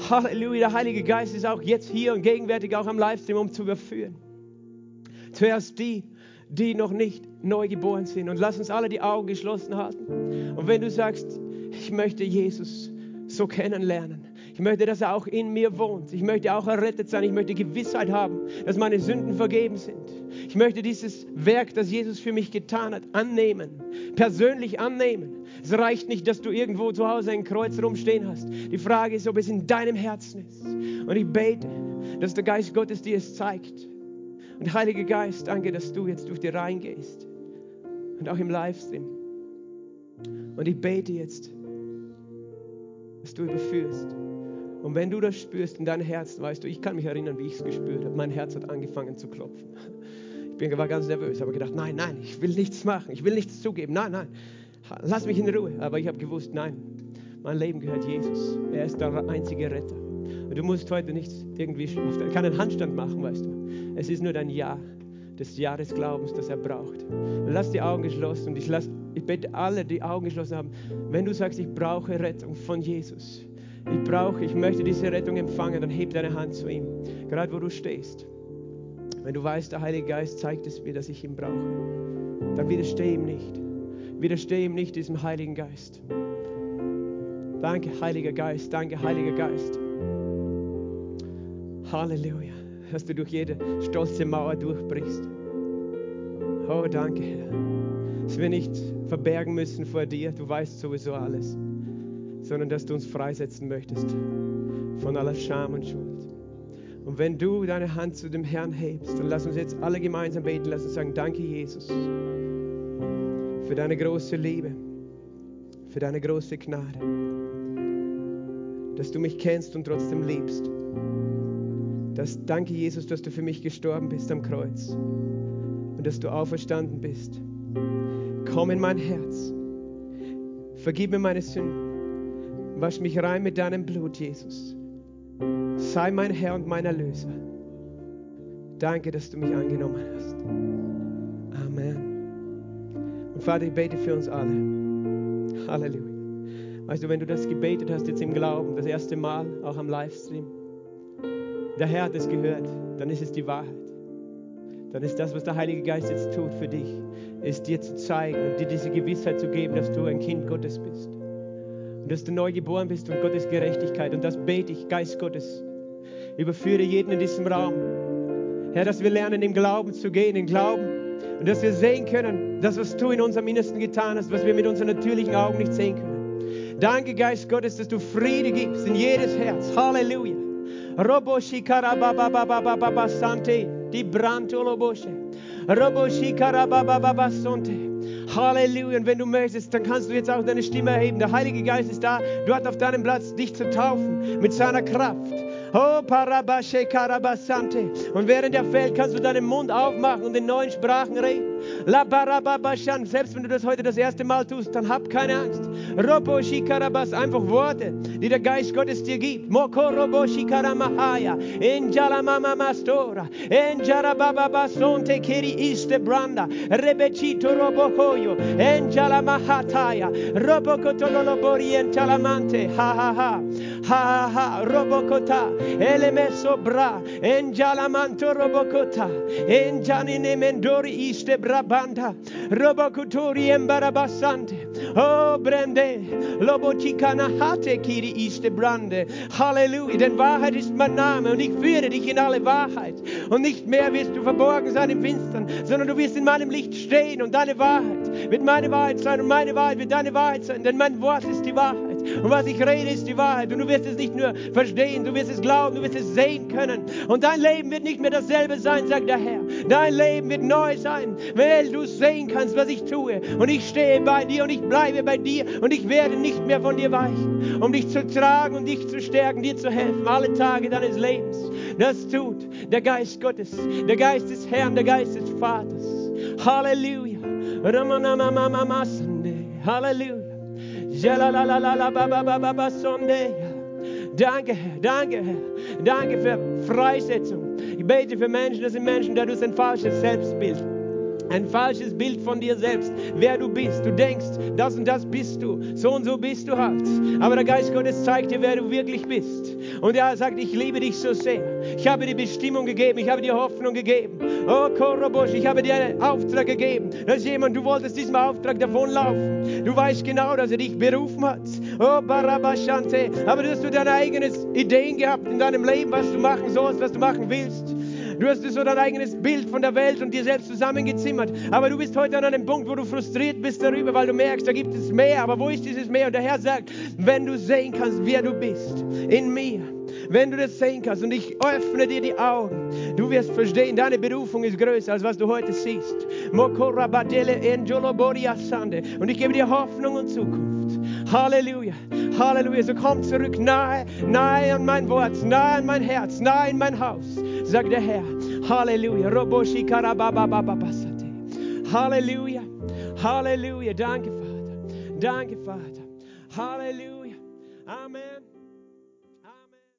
S1: Halleluja, der Heilige Geist ist auch jetzt hier und gegenwärtig auch am Livestream, um zu überführen. Zuerst die, die noch nicht neu geboren sind. Und lass uns alle die Augen geschlossen halten. Und wenn du sagst, ich möchte Jesus so kennenlernen, ich möchte, dass er auch in mir wohnt. Ich möchte auch errettet sein. Ich möchte Gewissheit haben, dass meine Sünden vergeben sind. Ich möchte dieses Werk, das Jesus für mich getan hat, annehmen. Persönlich annehmen. Es reicht nicht, dass du irgendwo zu Hause ein Kreuz rumstehen hast. Die Frage ist, ob es in deinem Herzen ist. Und ich bete, dass der Geist Gottes dir es zeigt. Und Heiliger Geist, danke, dass du jetzt durch die Reihen gehst. Und auch im Livestream. Und ich bete jetzt, dass du überführst. Und wenn du das spürst in deinem Herzen, weißt du, ich kann mich erinnern, wie ich es gespürt habe. Mein Herz hat angefangen zu klopfen. Ich war ganz nervös, habe gedacht, nein, nein, ich will nichts machen, ich will nichts zugeben, nein, nein, lass mich in Ruhe. Aber ich habe gewusst, nein, mein Leben gehört Jesus. Er ist der einzige Retter. Du musst heute nicht irgendwie keinen Handstand machen, weißt du. Es ist nur dein Ja, das Ja des Glaubens, das er braucht. Lass die Augen geschlossen und ich, lass, ich bete alle, die Augen geschlossen haben. Wenn du sagst, ich brauche Rettung von Jesus, ich brauche, ich möchte diese Rettung empfangen, dann heb deine Hand zu ihm, gerade wo du stehst. Wenn du weißt, der Heilige Geist zeigt es mir, dass ich ihn brauche, dann widerstehe ihm nicht. Widerstehe ihm nicht diesem Heiligen Geist. Danke, Heiliger Geist, danke, Heiliger Geist. Halleluja, dass du durch jede stolze Mauer durchbrichst. Oh, danke, Herr. Dass wir nicht verbergen müssen vor dir, du weißt sowieso alles, sondern dass du uns freisetzen möchtest von aller Scham und Schuld. Und wenn du deine Hand zu dem Herrn hebst, dann lass uns jetzt alle gemeinsam beten, lass uns sagen, danke Jesus für deine große Liebe, für deine große Gnade, dass du mich kennst und trotzdem liebst. Das, danke Jesus, dass du für mich gestorben bist am Kreuz und dass du auferstanden bist. Komm in mein Herz, vergib mir meine Sünden, wasch mich rein mit deinem Blut, Jesus sei mein Herr und mein Erlöser. Danke, dass du mich angenommen hast. Amen. Und Vater, ich bete für uns alle. Halleluja. Weißt du, wenn du das gebetet hast jetzt im Glauben, das erste Mal, auch am Livestream, der Herr hat es gehört, dann ist es die Wahrheit. Dann ist das, was der Heilige Geist jetzt tut für dich, ist dir zu zeigen und dir diese Gewissheit zu geben, dass du ein Kind Gottes bist. Dass du neu geboren bist und Gottes Gerechtigkeit. Und das bete ich, Geist Gottes, Überführe jeden in diesem Raum. Herr, dass wir lernen, im Glauben zu gehen, im Glauben. Und dass wir sehen können, das, was du in unserem Innersten getan hast, was wir mit unseren natürlichen Augen nicht sehen können. Danke, Geist Gottes, dass du Friede gibst in jedes Herz. Halleluja. Roboshi karababababababa sante, di brantoloboshe. Roboshi karababababa sonte. Halleluja. Und wenn du möchtest, dann kannst du jetzt auch deine Stimme erheben. Der Heilige Geist ist da, dort auf deinem Platz, dich zu taufen mit seiner Kraft. Oh, Parabashe Karabasante. Und während er fällt, kannst du deinen Mund aufmachen und in neuen Sprachen reden. Selbst wenn du das heute das erste Mal tust, dann hab keine Angst. Robo Shikarabas. Einfach Worte, die der Geist Gottes dir gibt. Moko Robo Shikaramahaya. Enjala Mama Mastora. Enjara Baba Sonte Kiri Iste Branda. Rebecito Robo Hoyo. Enjala Mahataya. Robo Kotololo Borientalamante. Ha ha ha. Ha ha. Robo Kota. Elemeso Bra. Enjala Manto Robo Kota. Enjanine Mendori Iste Brabanda. Robo Kuturi Embarabasante. Oh, Brende, Lobochikana Hate Kiri Iste Brande. Halleluja, denn Wahrheit ist mein Name und ich führe dich in alle Wahrheit. Und nicht mehr wirst du verborgen sein im Finstern, sondern du wirst in meinem Licht stehen und deine Wahrheit wird meine Wahrheit sein und meine Wahrheit wird deine Wahrheit sein, denn mein Wort ist die Wahrheit. Und was ich rede, ist die Wahrheit. Und du wirst es nicht nur verstehen, du wirst es glauben, du wirst es sehen können. Und dein Leben wird nicht mehr dasselbe sein, sagt der Herr. Dein Leben wird neu sein, weil du sehen kannst, was ich tue. Und ich stehe bei dir und ich bleibe bei dir und ich werde nicht mehr von dir weichen, um dich zu tragen und dich zu stärken, dir zu helfen, alle Tage deines Lebens. Das tut der Geist Gottes, der Geist des Herrn, der Geist des Vaters. Halleluja. Halleluja. Danke, Herr, danke, Herr. Danke für Freisetzung. Ich bete für Menschen, das sind Menschen, da du ein falsches Selbstbild ein falsches Bild von dir selbst, wer du bist. Du denkst, das und das bist du, so und so bist du halt. Aber der Geist Gottes zeigt dir, wer du wirklich bist. Und er sagt, ich liebe dich so sehr. Ich habe dir Bestimmung gegeben, ich habe dir Hoffnung gegeben. Oh, Korobosch, ich habe dir einen Auftrag gegeben. Da ist jemand, du wolltest diesem Auftrag davonlaufen. Du weißt genau, dass er dich berufen hat. Oh, Barabashante. Aber du hast du deine eigenen Ideen gehabt in deinem Leben, was du machen sollst, was du machen willst. Du hast so dein eigenes Bild von der Welt und dir selbst zusammengezimmert. Aber du bist heute an einem Punkt, wo du frustriert bist darüber, weil du merkst, da gibt es mehr. Aber wo ist dieses Meer? Und der Herr sagt, wenn du sehen kannst, wer du bist, in mir, wenn du das sehen kannst und ich öffne dir die Augen, du wirst verstehen, deine Berufung ist größer, als was du heute siehst. Und ich gebe dir Hoffnung und Zukunft. Halleluja, Halleluja. So komm zurück nahe, nahe an mein Wort, nahe an mein Herz, nahe in mein Haus, Herr. Halleluja. Roboshi Halleluja, Halleluja. Danke, Vater. Danke, Vater. Halleluja. Amen.